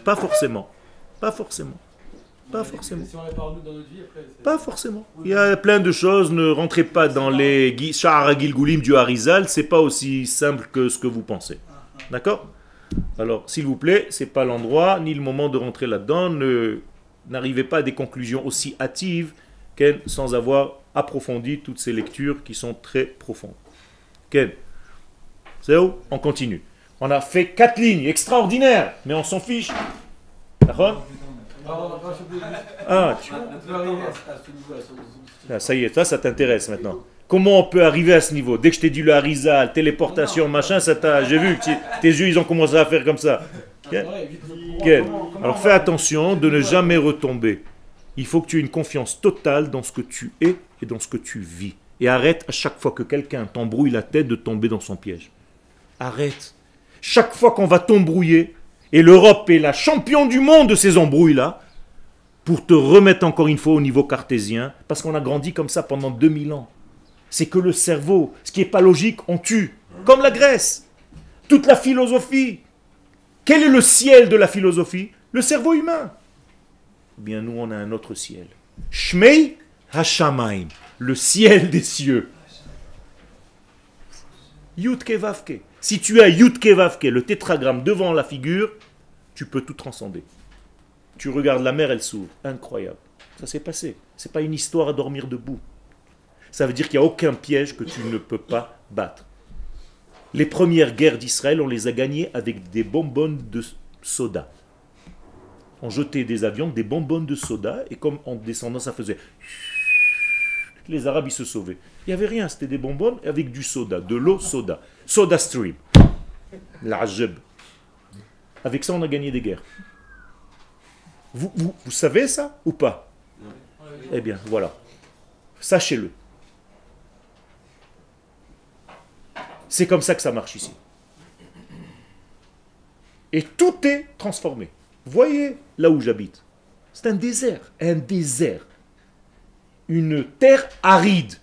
Pas forcément. Pas forcément. Pas forcément. Si on répare nous dans notre vie, après. c'est- Pas forcément. Il y a plein de choses. Ne rentrez pas dans les Sha'ar Gilgulim du Harizal. C'est pas aussi simple que ce que vous pensez. D'accord? Alors, s'il vous plaît, c'est pas l'endroit ni le moment de rentrer là-dedans. Ne n'arrivez pas à des conclusions aussi hâtives Ken, sans avoir approfondi toutes ces lectures qui sont très profondes. Ken, c'est où? On continue. On a fait quatre lignes extraordinaires, mais on s'en fiche. Ah, tu- Ah, ça y est, ça, ça t'intéresse maintenant. Comment on peut arriver à ce niveau? Dès que je t'ai dit le harizal, téléportation, machin, ça t'a. J'ai vu que tes yeux, ils ont commencé à faire comme ça. Ok Ouais, vite, vite. Quel Alors fais attention de ne jamais retomber. Il faut que tu aies une confiance totale dans ce que tu es et dans ce que tu vis. Et arrête à chaque fois que quelqu'un t'embrouille la tête de tomber dans son piège. Arrête. Chaque fois qu'on va t'embrouiller, et l'Europe est la championne du monde de ces embrouilles-là, pour te remettre encore une fois au niveau cartésien, parce qu'on a grandi comme ça pendant 2000 ans. C'est que le cerveau, ce qui n'est pas logique, on tue. Comme la Grèce. Toute la philosophie. Quel est le ciel de la philosophie? Le cerveau humain. Eh Bien, nous, on a un autre ciel. Shmei Hashamaim, le ciel des cieux. Yutke Vavke. Si tu as Yutke Vavke, le tétragramme devant la figure, tu peux tout transcender. Tu regardes la mer, elle s'ouvre. Incroyable. Ça s'est passé. C'est pas une histoire à dormir debout. Ça veut dire qu'il n'y a aucun piège que tu ne peux pas battre. Les premières guerres d'Israël, on les a gagnées avec des bonbonnes de soda. On jetait des avions, des bonbonnes de soda, et comme en descendant, ça faisait. Les Arabes, ils se sauvaient. Il n'y avait rien, c'était des bonbonnes avec du soda, de l'eau soda. Soda stream. L'ajeb. Avec ça, on a gagné des guerres. Vous, savez ça ou pas? Eh bien, voilà. Sachez-le. C'est comme ça que ça marche ici. Et tout est transformé. Voyez là où j'habite. C'est un désert. Un désert. Une terre aride.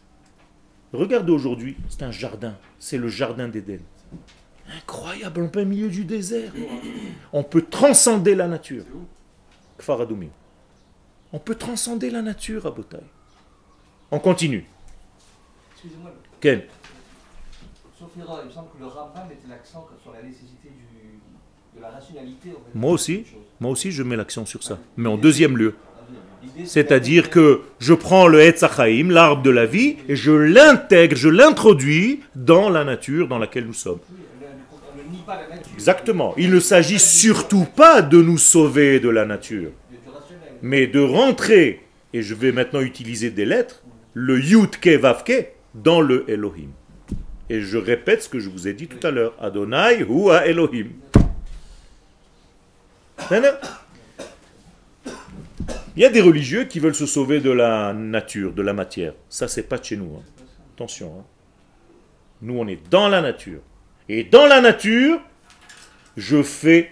Regardez aujourd'hui, c'est un jardin. C'est le jardin d'Éden. Incroyable, en plein milieu du désert. On peut transcender la nature. On peut transcender la nature à Botaï. On continue. Excusez-moi, sauf erreur, il me semble que le Rambam mettait l'accent sur la nécessité du, de la rationalité. En fait, Moi aussi, moi aussi je mets l'accent sur ça. Mais en deuxième lieu. C'est-à-dire que je prends le Etzachaim, l'arbre de la vie, et je l'intègre, je l'introduis dans la nature dans laquelle nous sommes. Exactement. Il ne s'agit surtout pas de nous sauver de la nature, mais de rentrer, et je vais maintenant utiliser des lettres, le Yud Ke Vav Ke dans le Elohim. Et je répète ce que je vous ai dit tout à l'heure. Adonai ou à Elohim. Il y a des religieux qui veulent se sauver de la nature, de la matière. Ça, c'est pas de chez nous. hein. Attention. hein. Nous, on est dans la nature. Et dans la nature, je fais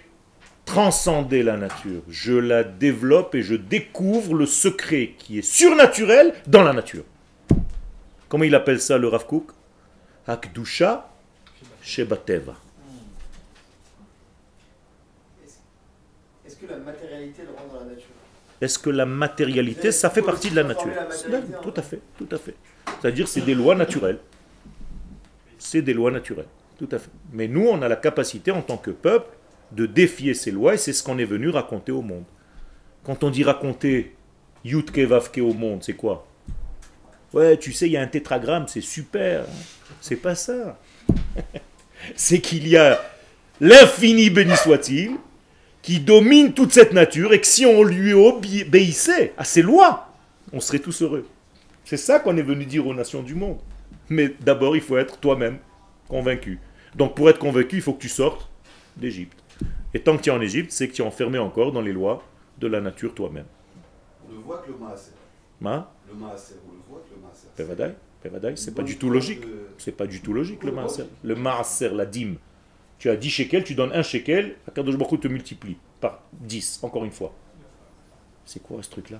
transcender la nature. Je la développe et je découvre le secret qui est surnaturel dans la nature. Comment il appelle ça le Rav Kook? Akdusha Shebateva. Est-ce que la matérialité le rend dans la nature? Est-ce que la matérialité, ça fait partie de la nature Tout à fait, tout à fait. C'est-à-dire c'est des lois naturelles. C'est des lois naturelles, Mais nous, on a la capacité en tant que peuple de défier ces lois et c'est ce qu'on est venu raconter au monde. Quand on dit raconter Yutke Vavke au monde, c'est quoi? Ouais, tu sais, il y a un tétragramme, c'est super. C'est pas ça. c'est qu'il y a l'infini béni soit-il, qui domine toute cette nature et que si on lui obéissait à ses lois, on serait tous heureux. C'est ça qu'on est venu dire aux nations du monde. Mais d'abord, il faut être toi-même convaincu. Donc pour être convaincu, il faut que tu sortes d'Égypte. Et tant que tu es en Égypte, c'est que tu es enfermé encore dans les lois de la nature toi-même. On le voit que le maaser. Ma? Le maaser, on le voit que le maaser. Pevadaï Pevadaï, c'est pas du tout logique. de- C'est pas du tout logique le maaser. Le maaser, la dîme. Tu as 10 shekels, tu donnes un shekel, Akadosh Baruch te multiplie par 10, encore une fois. C'est quoi ce truc-là?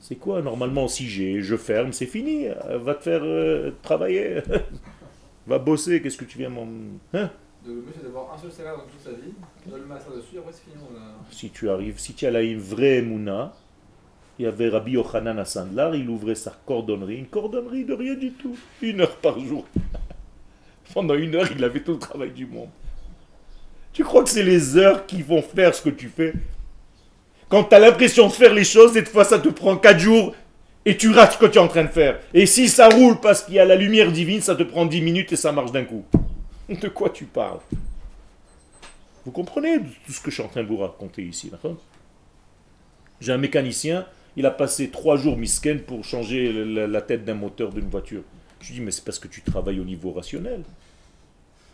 C'est quoi Normalement, si j'ai, je ferme, c'est fini. Euh, Va te faire euh, travailler. Va bosser, qu'est-ce que tu viens m'en... Hein De le mieux, c'est d'avoir un seul salaire dans toute sa vie, on le dessus, après c'est fini. On a... Si tu arrives, si tu as là une vraie mouna, il y avait Rabbi Yochanan à Sandlar, il ouvrait sa cordonnerie, une cordonnerie de rien du tout, une heure par jour. Pendant une heure, il avait tout le travail du monde. Tu crois que c'est les heures qui vont faire ce que tu fais? Quand tu as l'impression de faire les choses, cette fois ça te prend 4 jours et tu rates ce que tu es en train de faire. Et si ça roule parce qu'il y a la lumière divine, ça te prend 10 minutes et ça marche d'un coup. De quoi tu parles? Vous comprenez tout ce que je suis en train de vous raconter ici, d'accord? J'ai un mécanicien, il a passé 3 jours misken pour changer la, tête d'un moteur d'une voiture. Je lui dis, mais c'est parce que tu travailles au niveau rationnel.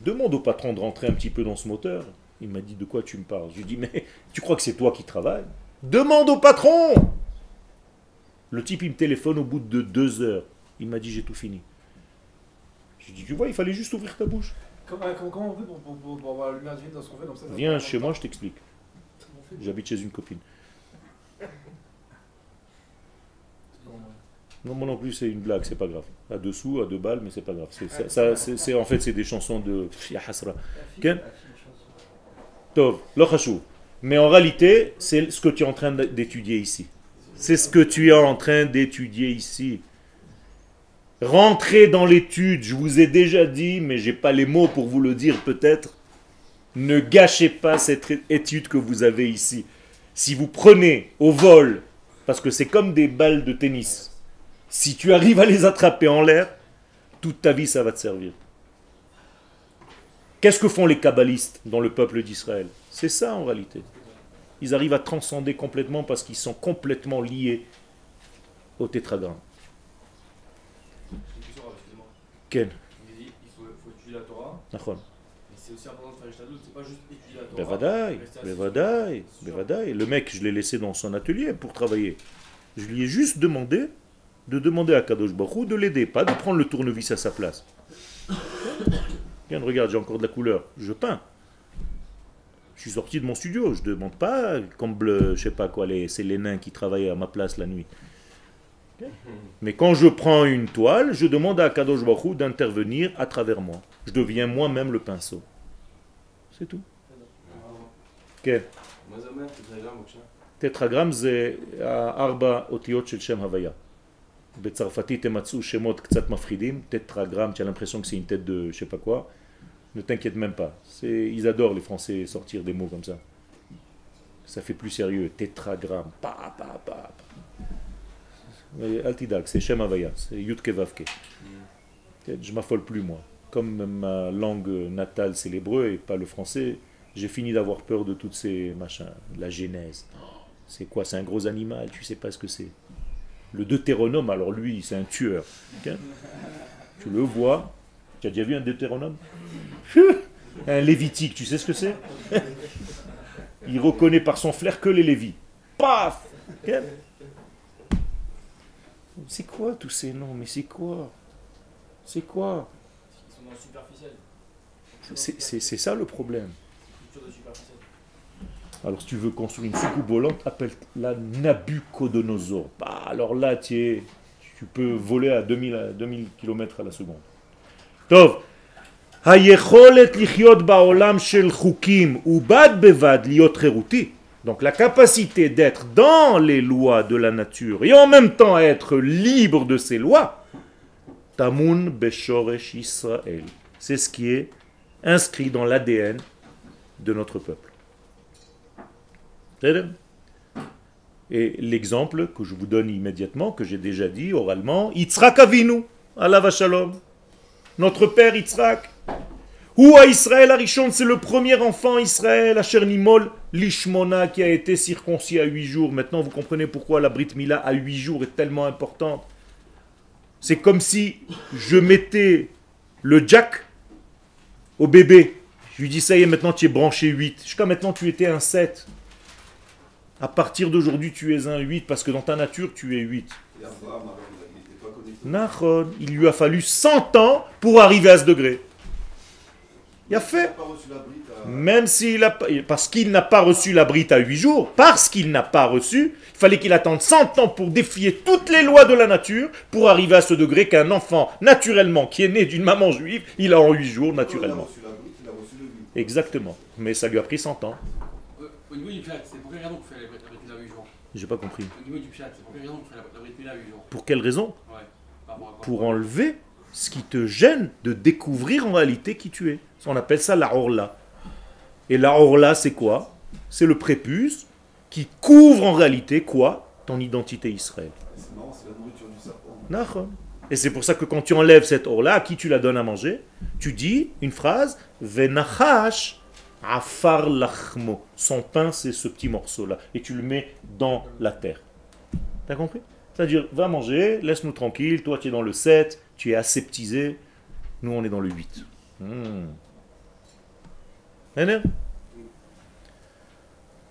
Demande au patron de rentrer un petit peu dans ce moteur. Il m'a dit, de quoi tu me parles? Je lui dis, mais tu crois que c'est toi qui travailles? Demande au patron Le type, il me téléphone au bout de deux heures. Il m'a dit, j'ai tout fini. Je lui dis, tu vois, il fallait juste ouvrir ta bouche. Comment, comment, comment on fait pour, pour, pour, pour avoir la lumière divine dans ce qu'on fait comme ça ça Viens chez moi, je t'explique. J'habite chez une copine. Non, moi non plus, c'est une blague, c'est pas grave. À deux sous, à deux balles, mais c'est pas grave. C'est, ça, ça- c'est, c'est- en fait, c'est des chansons de. Hasra. Mais en réalité, c'est ce que tu es en train d'étudier ici. C'est ce que tu es en train d'étudier ici. Rentrez dans l'étude, je vous ai déjà dit, mais j'ai pas les mots pour vous le dire peut-être. Ne gâchez pas cette étude que vous avez ici. Si vous prenez au vol, parce que c'est comme des balles de tennis, si tu arrives à les attraper en l'air, toute ta vie ça va te servir. Qu'est-ce que font les kabbalistes dans le peuple d'Israël? C'est ça en réalité. Ils arrivent à transcender complètement parce qu'ils sont complètement liés au tétragramme. Ken, Il faut, faut étudier la Torah, c'est aussi important de faire c'est pas juste étudier la Torah. Le mec, je l'ai laissé dans son atelier pour travailler. Je lui ai juste demandé de demander à Kadosh Baruch de l'aider, pas de prendre le tournevis à sa place. Regarde, regarde, j'ai encore de la couleur. Je peins. Je suis sorti de mon studio. Je ne demande pas, comme bleu, je sais pas quoi, les- c'est les nains qui travaillent à ma place la nuit. Mais quand je prends une toile, je demande à Kadosh Baruch Hu d'intervenir à travers moi. Je deviens moi-même le pinceau. C'est tout. כן. מה זה אומר? תתרגם בבקשה. טטרגרם זה הארבע אותיות של שם הוויה. בצרפתית הם מצאו שמות קצת מפחידים, tétragramme, tu as l'impression que c'est Ne t'inquiète même pas. C'est- Ils adorent les Français sortir des mots comme ça. Ça fait plus sérieux. Tétragramme. Pa, pa, pa, Altidag, c'est Shem Havaya, c'est Yutke Vavke. Je m'affole plus moi. Comme ma langue natale c'est l'hébreu et pas le français, j'ai fini d'avoir peur de toutes ces machins. La genèse. C'est quoi? C'est un gros animal, tu sais pas ce que c'est. Le deutéronome, alors lui, c'est un tueur. tu le vois. Tu as déjà vu un deutéronome? Un lévitique, tu sais ce que c'est? Il reconnaît par son flair que les lévis. Paf C'est quoi tous ces noms? Mais c'est quoi? C'est quoi? C'est- ça le problème. Alors si tu veux construire une soucoupe volante, appelle-la Nabucodonosor. Bah, alors là, tu peux voler à 2000, à 2000 km à la seconde. טוב, היכולת לחיות בעולם של חוקים ובד בבד להיות חירותי, donc la capacité d'être dans les lois de la nature et en même temps être libre de ces lois, tamun beshoresh Israël. C'est ce qui est inscrit dans l'ADN de notre peuple. בסדר? Et l'exemple que je vous donne immédiatement, que j'ai déjà dit oralement, Yitzhak Avinu, alav shalom. notre père Yitzhak. Ou à Israël Arishon, c'est le premier enfant Israël, Asher Nimol Lishmona, qui a été circoncis à huit jours. Maintenant, vous comprenez pourquoi la Brit Mila à huit jours est tellement importante. C'est comme si je mettais le jack au bébé. Je lui dis, ça y est, maintenant tu es branché 8. Jusqu'à maintenant, tu étais un 7. À partir d'aujourd'hui, tu es un 8 parce que dans ta nature, tu es 8. Et Abraham, alors, il n'était pas connecté. Nahon, il lui a fallu 100 ans pour arriver à ce degré. Il a fait. la brite à... Même s'il a pas- parce qu'il n'a pas reçu la brite à 8 jours, parce qu'il n'a pas reçu, il fallait qu'il attende 100 ans pour défier toutes les lois de la nature pour arriver à ce degré qu'un enfant, naturellement, qui est né d'une maman juive, il a en 8 jours, Il a naturellement. reçu la brite, il a reçu le but. Exactement. Mais ça lui a pris 100 ans. Au- Au niveau du c'est pour quelle raison qu'on fait la Brit Mila à 8 jours? J'ai pas compris. Au niveau du Pshat, c'est pour quelle raison qu'on fait la Brit Mila à 8 jours? Pour quelle raison? Ouais. Pour enlever ce qui te gêne de découvrir en réalité qui tu es. On appelle ça la orla. Et la orla, c'est quoi? C'est le prépuce qui couvre en réalité quoi? Ton identité Israël. Et c'est pour ça que quand tu enlèves cette orla, à qui tu la donnes à manger? Tu dis une phrase Venachash afar lachmo. Son pain, c'est ce petit morceau-là. Et tu le mets dans la terre. T'as compris? C'est-à-dire, va manger, laisse-nous tranquille. Toi, tu es dans le 7, tu es aseptisé. Nous, on est dans le 8. Hmm. Héner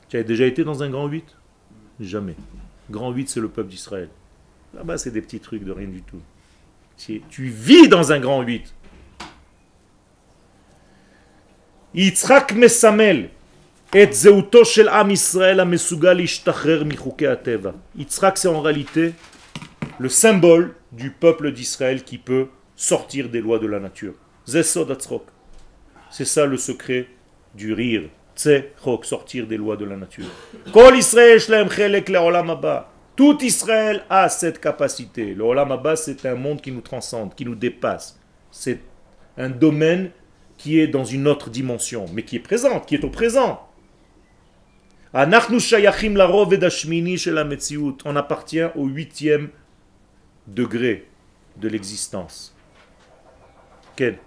Tu as déjà été dans un grand 8 Jamais. Grand 8, c'est le peuple d'Israël. Là-bas, c'est des petits trucs de rien du tout. Tu, tu vis dans un grand 8. Yitzhak mesamel et zeuto shel am Israël המסוגל להשתחרר מחוקי הטבע. Yitzhak, c'est en réalité le symbole du peuple d'Israël qui peut sortir des lois de la nature. Ze sod hatzrok. C'est ça le secret du rire. Tzechok, sortir des lois de la nature. Kol Israël shlem chelek le'olam haba. Tout Israël a cette capacité. Le Olam Abba, c'est un monde qui nous transcende, qui nous dépasse. C'est un domaine qui est dans une autre dimension, mais qui est présente, qui est au présent. On appartient au huitième degré de l'existence. Quel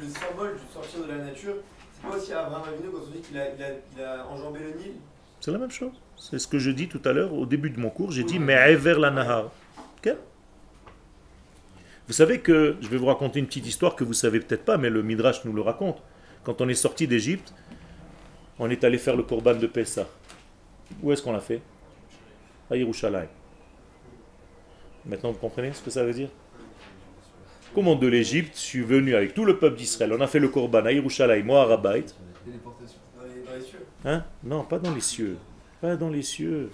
Le symbole du sortir de la nature, c'est pas aussi Abraham Avinu quand on dit qu'il a, il a, il a enjambé le Nil? C'est la même chose. C'est ce que je dis tout à l'heure au début de mon cours. J'ai dit vers la nahar. Ok Vous savez que je vais vous raconter une petite histoire que vous savez peut-être pas, mais le Midrash nous le raconte. Quand on est sorti d'Égypte, on est allé faire le Korban de Pessah. Où est-ce qu'on l'a fait À Yerushalayim. Maintenant, vous comprenez ce que ça veut dire Comment de l'Égypte, je suis venu avec tout le peuple d'Israël. On a fait le Korban à Yerushalayim, moi à cieux. Hein Non, pas dans les cieux. Pas dans les cieux.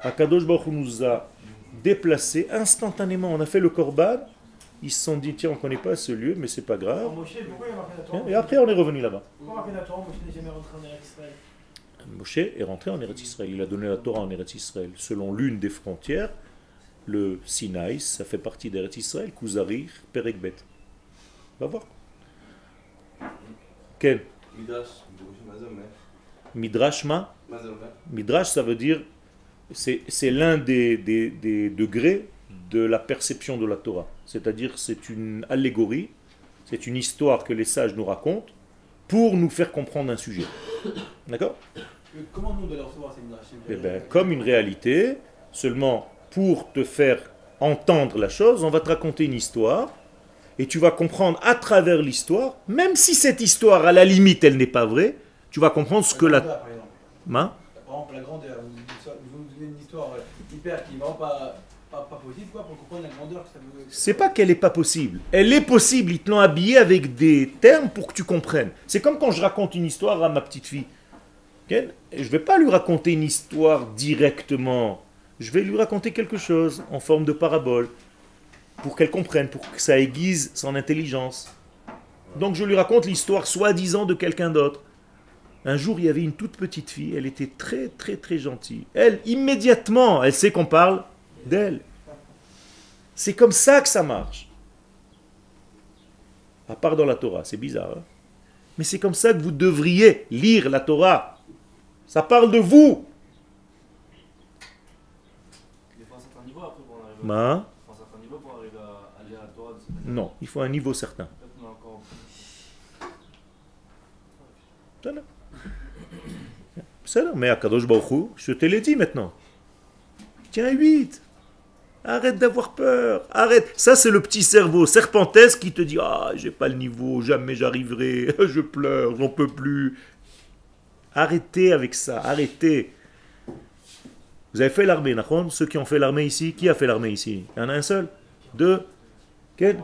Akadosh Baruch nous a déplacés instantanément. On a fait le korban. Ils se sont dit, tiens, on ne connaît pas ce lieu, mais c'est pas grave. Et après, on est revenu là-bas. Pourquoi marqué dans la Torah, Moshe n'est jamais rentré en Eretz Israël Moshe est rentré en Eretz Israël. Il a donné la Torah en Eretz Israël. Selon l'une des frontières, le Sinaï, ça fait partie d'Eretz Israël, Kuzari, Perekbet. Va voir. Quel Midrash, ma Mazomé. Midrash, ça veut dire, c'est c'est l'un des, des- des degrés de la perception de la Torah. C'est-à-dire, c'est une allégorie, c'est une histoire que les sages nous racontent pour nous faire comprendre un sujet. D'accord? Euh, Comment nous les recevoir Eh ben, comme une réalité, seulement pour te faire entendre la chose, on va te raconter une histoire, et tu vas comprendre à travers l'histoire, même si cette histoire, à la limite, elle n'est pas vraie, tu vas comprendre ce que la... par exemple. Hein Par exemple, la grandeur, vous, vous donnez une histoire hyper qui est vraiment pas, pas, possible, quoi, pour comprendre la grandeur que ça veut. C'est pas qu'elle n'est pas possible. Elle est possible, ils te l'ont habillée avec des termes pour que tu comprennes. C'est comme quand je raconte une histoire à ma petite fille. Ok? Et je vais pas lui raconter une histoire directement. Je vais lui raconter quelque chose en forme de parabole pour qu'elle comprenne, pour que ça aiguise son intelligence. Donc je lui raconte l'histoire soi-disant de quelqu'un d'autre. Un jour, il y avait une toute petite fille, elle était très très très gentille. Elle, immédiatement, elle sait qu'on parle d'elle. C'est comme ça que ça marche. À part dans la Torah, c'est bizarre. Hein. Mais c'est comme ça que vous devriez lire la Torah. Ça parle de vous. Ben, non, il faut un niveau certain. Mais à Kadosh Baruch je te l'ai dit maintenant. Tiens, 8. Arrête d'avoir peur. Arrête. Ça, c'est le petit cerveau serpentesque qui te dit Ah, j'ai pas le niveau, jamais j'arriverai, je pleure, j'en peux plus. Arrêtez avec ça, arrêtez. Vous avez fait l'armée, Nahon Ceux qui ont fait l'armée ici, qui a fait l'armée ici? Il y en a un seul? Deux? Quel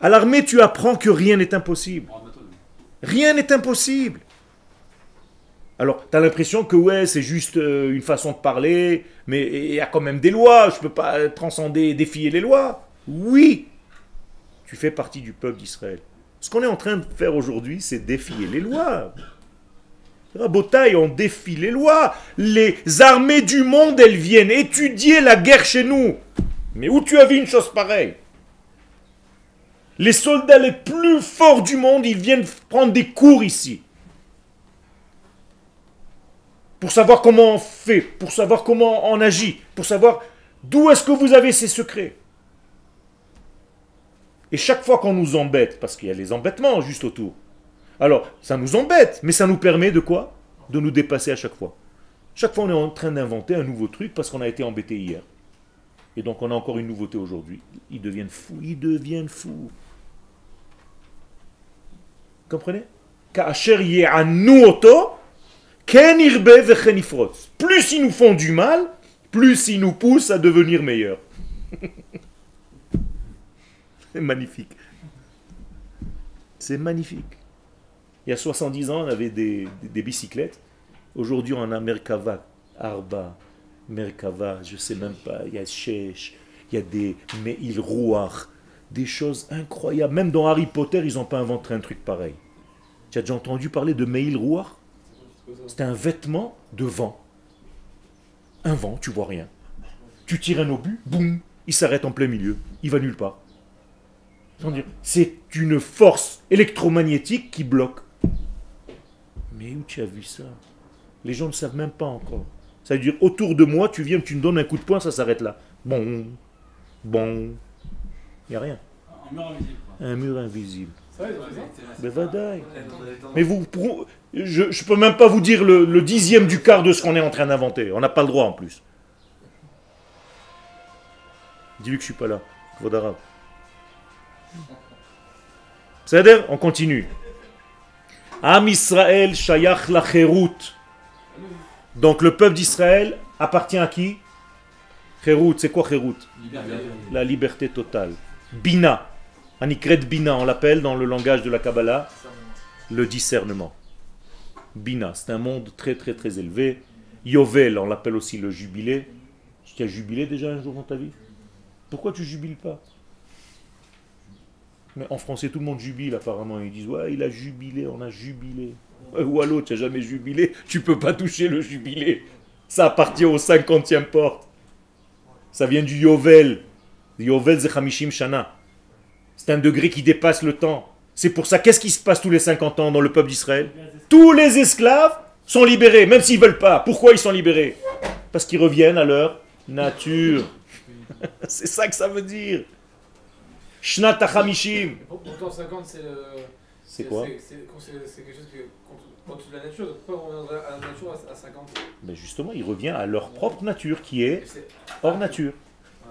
À l'armée, tu apprends que rien n'est impossible. Rien n'est impossible. Alors, tu as l'impression que ouais, c'est juste euh, une façon de parler, mais il y a quand même des lois, je ne peux pas transcender, défier les lois. Oui, tu fais partie du peuple d'Israël. Ce qu'on est en train de faire aujourd'hui, c'est défier les lois. Rabotaille, on défie les lois. Les armées du monde, elles viennent étudier la guerre chez nous. Mais où tu as vu une chose pareille? Les soldats les plus forts du monde, ils viennent prendre des cours ici. Pour savoir comment on fait, pour savoir comment on agit, pour savoir d'où est-ce que vous avez ces secrets. Et chaque fois qu'on nous embête, parce qu'il y a les embêtements juste autour, alors ça nous embête, mais ça nous permet de quoi? De nous dépasser à chaque fois. Chaque fois on est en train d'inventer un nouveau truc parce qu'on a été embêté hier. Et donc on a encore une nouveauté aujourd'hui. Ils deviennent fous, ils deviennent fous. Comprenez? Ka'asher ye'anu oto, ken irbe. Plus ils nous font du mal, plus ils nous poussent à devenir meilleurs. C'est magnifique. C'est magnifique. Il y a 70 ans, on avait des, bicyclettes. Aujourd'hui, on a Merkava, Arba, Merkava, je sais même pas. Il y a Shesh, il y a des Meil Rouar, des choses incroyables. Même dans Harry Potter, ils n'ont pas inventé un truc pareil. Tu as déjà entendu parler de Meil Rouar C'est un vêtement de vent. Un vent, tu vois rien. Tu tires un obus, boum, il s'arrête en plein milieu. Il va nulle part. C'est une force électromagnétique qui bloque. Mais où tu as vu ça? Les gens ne savent même pas encore. Ça veut dire, autour de moi, tu viens, tu me donnes un coup de poing, ça s'arrête là. Bon, bon, il n'y a rien. Un mur invisible. Un mur invisible. Mais vadaï. Mais vous, je ne peux même pas vous dire le, le dixième du quart de ce qu'on est en train d'inventer. On n'a pas le droit en plus. Dis-lui que je suis pas là. Vaudara. C'est-à-dire, on continue. Am Israël shayach la. Donc le peuple d'Israël appartient à qui? Cherut, c'est quoi cherut La liberté totale. Bina. Anikret Bina, on l'appelle dans le langage de la Kabbalah le discernement. Bina, c'est un monde très très très élevé. Yovel, on l'appelle aussi le jubilé. Tu as jubilé déjà un jour dans ta vie? Pourquoi tu jubiles pas? Mais en français, tout le monde jubile apparemment. Ils disent Ouais, il a jubilé, on a jubilé. Euh, Ou l'autre, tu n'as jamais jubilé, tu peux pas toucher le jubilé. Ça appartient au 50e porte. Ça vient du Yovel. Yovel c'est Shana. C'est un degré qui dépasse le temps. C'est pour ça, qu'est-ce qui se passe tous les 50 ans dans le peuple d'Israël? Tous les esclaves sont libérés, même s'ils veulent pas. Pourquoi ils sont libérés? Parce qu'ils reviennent à leur nature. c'est ça que ça veut dire. Shnat HaChamishim. Pour- Pourtant, 50, c'est le. C'est quoi? C'est quelque chose qui est contre- la nature. Pourquoi on reviendrait à la nature à, à 50 Ben justement, il revient à leur propre nature qui est hors nature.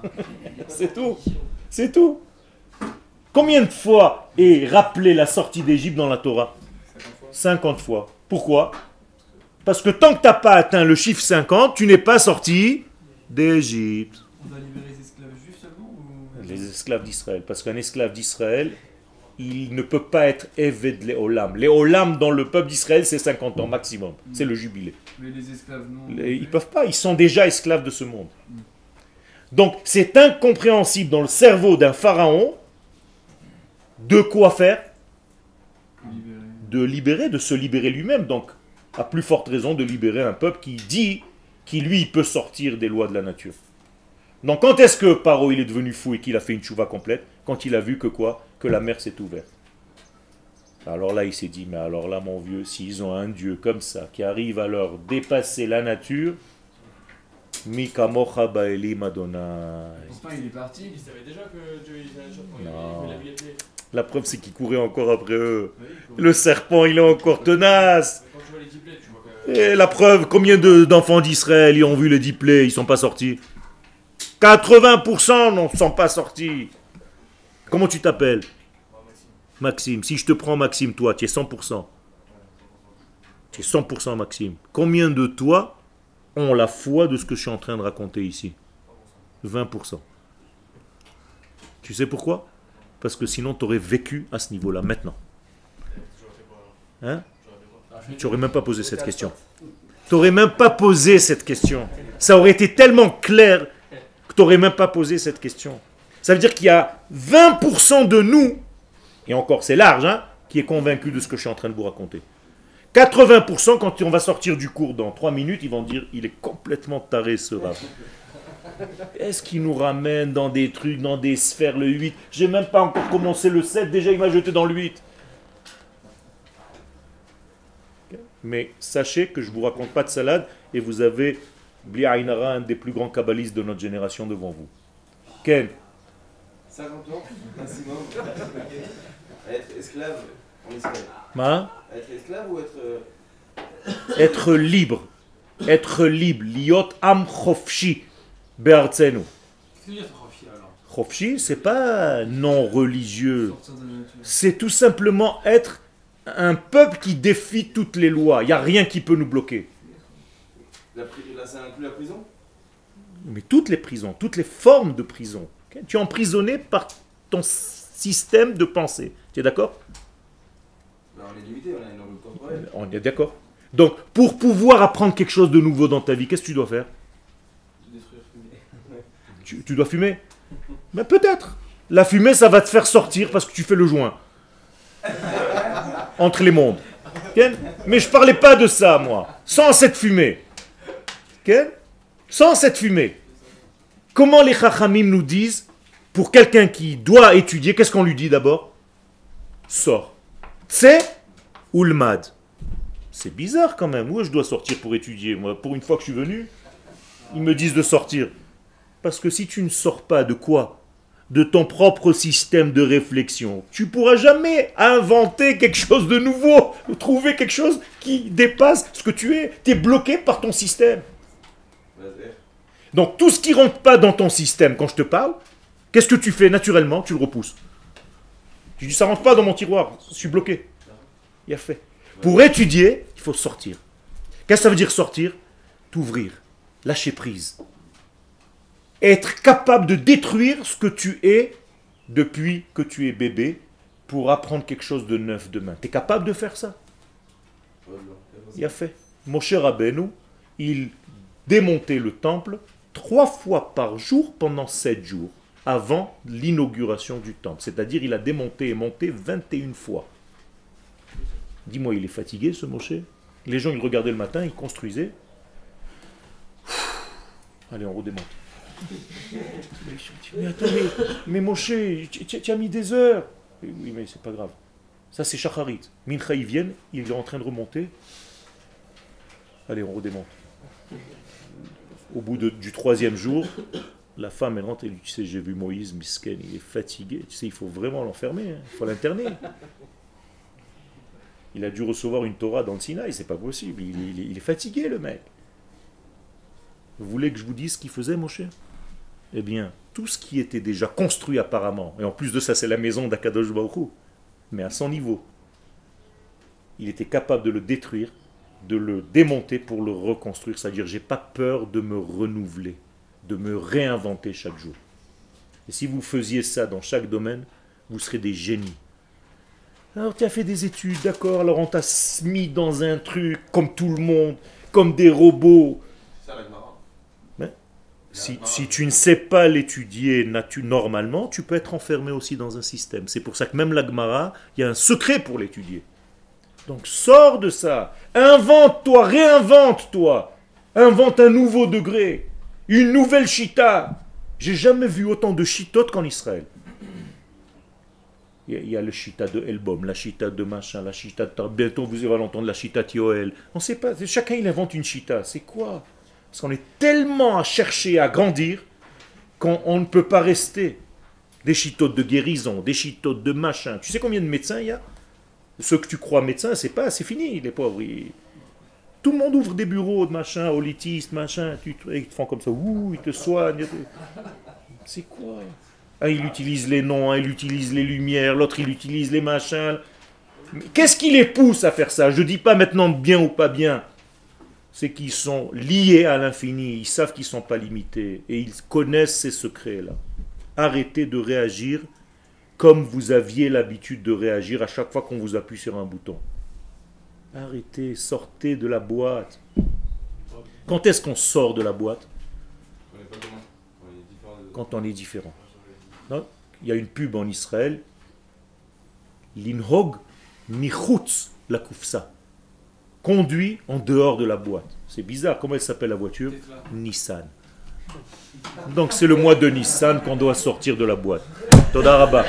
C'est tout. C'est tout. Combien de fois est rappelé la sortie d'Égypte dans la Torah 50 fois. Pourquoi Parce que tant que tu n'as pas atteint le chiffre 50, tu n'es pas sorti d'Égypte. On doit libérer les esclaves juifs seulement ou... Les esclaves d'Israël. Parce qu'un esclave d'Israël, il ne peut pas être Eved Léolam. Léolam dans le peuple d'Israël, c'est 50 ans maximum. C'est le jubilé. Mais les esclaves non. Les- Ils peuvent pas, ils sont déjà esclaves de ce monde. Donc c'est incompréhensible dans le cerveau d'un pharaon de quoi faire De libérer, de se libérer lui-même. Donc, à plus forte raison de libérer un peuple qui dit qu'il lui peut sortir des lois de la nature. Donc quand est-ce que Paro il est devenu fou et qu'il a fait une chouva complète? Quand il a vu que quoi? Que la mer s'est ouverte. Alors là, il s'est dit, mais alors là, mon vieux, s'ils ont un Dieu comme ça, qui arrive à leur dépasser la nature, Mikamocha Baelim Adonai. Pourtant, il est parti. Il savait déjà que Dieu il il- Non. il a vu les plaies. La preuve, c'est qu'il courait encore après eux. Le serpent, il est encore tenace. Et la preuve, combien de- d'enfants d'Israël ils ont vu les dix plaies, ils sont pas sortis 80% n'en sont pas sortis. Comment tu t'appelles? Maxime. Si je te prends Maxime, toi, tu es 100%. Tu es 100% Maxime. Combien de toi ont la foi de ce que je suis en train de raconter ici? 20%. Tu sais pourquoi? Parce que sinon, tu aurais vécu à ce niveau-là, maintenant. Hein Tu n'aurais même pas posé cette question. Tu n'aurais même pas posé cette question. Ça aurait été tellement clair que tu n'aurais même pas posé cette question. Ça veut dire qu'il y a 20% de nous, et encore c'est large, hein, qui est convaincu de ce que je suis en train de vous raconter. 80% quand on va sortir du cours dans 3 minutes, ils vont dire il est complètement taré ce rap. Est-ce qu'il nous ramène dans des trucs, dans des sphères le 8 J'ai même pas encore commencé le 7, déjà il m'a jeté dans le 8. Mais sachez que je ne vous raconte pas de salade et vous avez Bli Ainara, un des plus grands kabbalistes de notre génération devant vous. Ken 50 ans, maximum. être esclave en Israël. Ma? Être esclave ou être. euh, Être libre. Être libre. Liot am chofshi be'artzenu. Chofshi, c'est pas non religieux. C'est tout simplement être un peuple qui défie toutes les lois. Il n'y a rien qui peut nous bloquer. la Là, ça inclut la prison? Mais toutes les prisons, toutes les formes de prison. Tu es emprisonné par ton système de pensée. Tu es d'accord? Bah, On est limité, on. On est d'accord. Donc, pour pouvoir apprendre quelque chose de nouveau dans ta vie, qu'est-ce que tu dois faire? Tu, dois fumer Mais peut-être. La fumée, ça va te faire sortir parce que tu fais le joint. Entre les mondes. Mais je parlais pas de ça, moi. Sans cette fumée. Sans cette fumée. Comment les chachamim nous disent, pour quelqu'un qui doit étudier, qu'est-ce qu'on lui dit d'abord? Sors. C'est Ulmad. C'est bizarre quand même. Où je dois sortir pour étudier Moi, pour une fois que je suis venu, ils me disent de sortir. Parce que si tu ne sors pas de quoi? De ton propre système de réflexion, tu pourras jamais inventer quelque chose de nouveau, ou trouver quelque chose qui dépasse ce que tu es. Tu es bloqué par ton système. Donc tout ce qui rentre pas dans ton système quand je te parle, qu'est-ce que tu fais naturellement? Tu le repousses. Tu dis ça rentre pas dans mon tiroir, je suis bloqué. Il a fait. Pour étudier, il faut sortir. Qu'est-ce que ça veut dire sortir? T'ouvrir, lâcher prise. Être capable de détruire ce que tu es depuis que tu es bébé pour apprendre quelque chose de neuf demain. Tu es capable de faire ça? Il a fait. Moshe Rabbeinu, il démontait le temple trois fois par jour pendant sept jours avant l'inauguration du temple. C'est-à-dire il a démonté et monté 21 fois. Dis-moi, il est fatigué ce Moshe? Les gens, ils regardaient le matin, ils construisaient. Allez, on redémonte. Mais attends, mais, Moshe, tu, as mis des heures. Oui, mais c'est pas grave. Ça, c'est Shacharit. Mincha, ils viennent, il est en train de remonter. Allez, on redémonte. Au bout du troisième jour, la femme, elle rentre et lui dit, tu sais, j'ai vu Moïse, Misken, il est fatigué. Tu sais, il faut vraiment l'enfermer, hein. il faut l'interner. Il a dû recevoir une Torah dans le Sinaï, c'est pas possible. Il est fatigué, le mec. Vous voulez que je vous dise ce qu'il faisait, mon cher? Eh bien, tout ce qui était déjà construit apparemment, et en plus de ça, c'est la maison d'Akadosh mais à son niveau, il était capable de le détruire, de le démonter pour le reconstruire. C'est-à-dire, j'ai pas peur de me renouveler, de me réinventer chaque jour. Et si vous faisiez ça dans chaque domaine, vous serez des génies. Alors, tu as fait des études, d'accord, alors on t'a mis dans un truc comme tout le monde, comme des robots. C'est ça la Gemara. Mais si, tu ne sais pas l'étudier normalement, tu peux être enfermé aussi dans un système. C'est pour ça que même la Gemara, il y a un secret pour l'étudier. Donc sors de ça. Invente-toi, réinvente-toi. Invente un nouveau degré, une nouvelle chita. J'ai jamais vu autant de chitotes qu'en Israël. Il y, a, le chita de Elbom, la chita de machin, la chita de... Bientôt vous allez entendre la chita de Yoel. On ne sait pas. Chacun il invente une chita. C'est quoi? Parce qu'on est tellement à chercher à grandir qu'on on ne peut pas rester. Des chitotes de guérison, des chitotes de machin. Tu sais combien de médecins il y a? Ceux que tu crois médecins, c'est pas, c'est fini, les pauvres. Tout le monde ouvre des bureaux de machin, holitistes, machin. Ils te font comme ça, ouh, ils te soignent. C'est quoi? Un, il utilise les noms, il utilise les lumières, l'autre, il utilise les machins. Qu'est-ce qui les pousse à faire ça? Je dis pas maintenant bien ou pas bien. C'est qu'ils sont liés à l'infini, ils savent qu'ils ne sont pas limités et ils connaissent ces secrets-là. Arrêtez de réagir comme vous aviez l'habitude de réagir à chaque fois qu'on vous appuie sur un bouton. Arrêtez, sortez de la boîte. Quand est-ce qu'on sort de la boîte? Quand on est différent. Il y a une pub en Israël, Linhog Michutz la Kufsa. Conduit en dehors de la boîte. C'est bizarre, comment elle s'appelle la voiture Nissan. Donc c'est le mois de Nissan qu'on doit sortir de la boîte. Toda Rabba.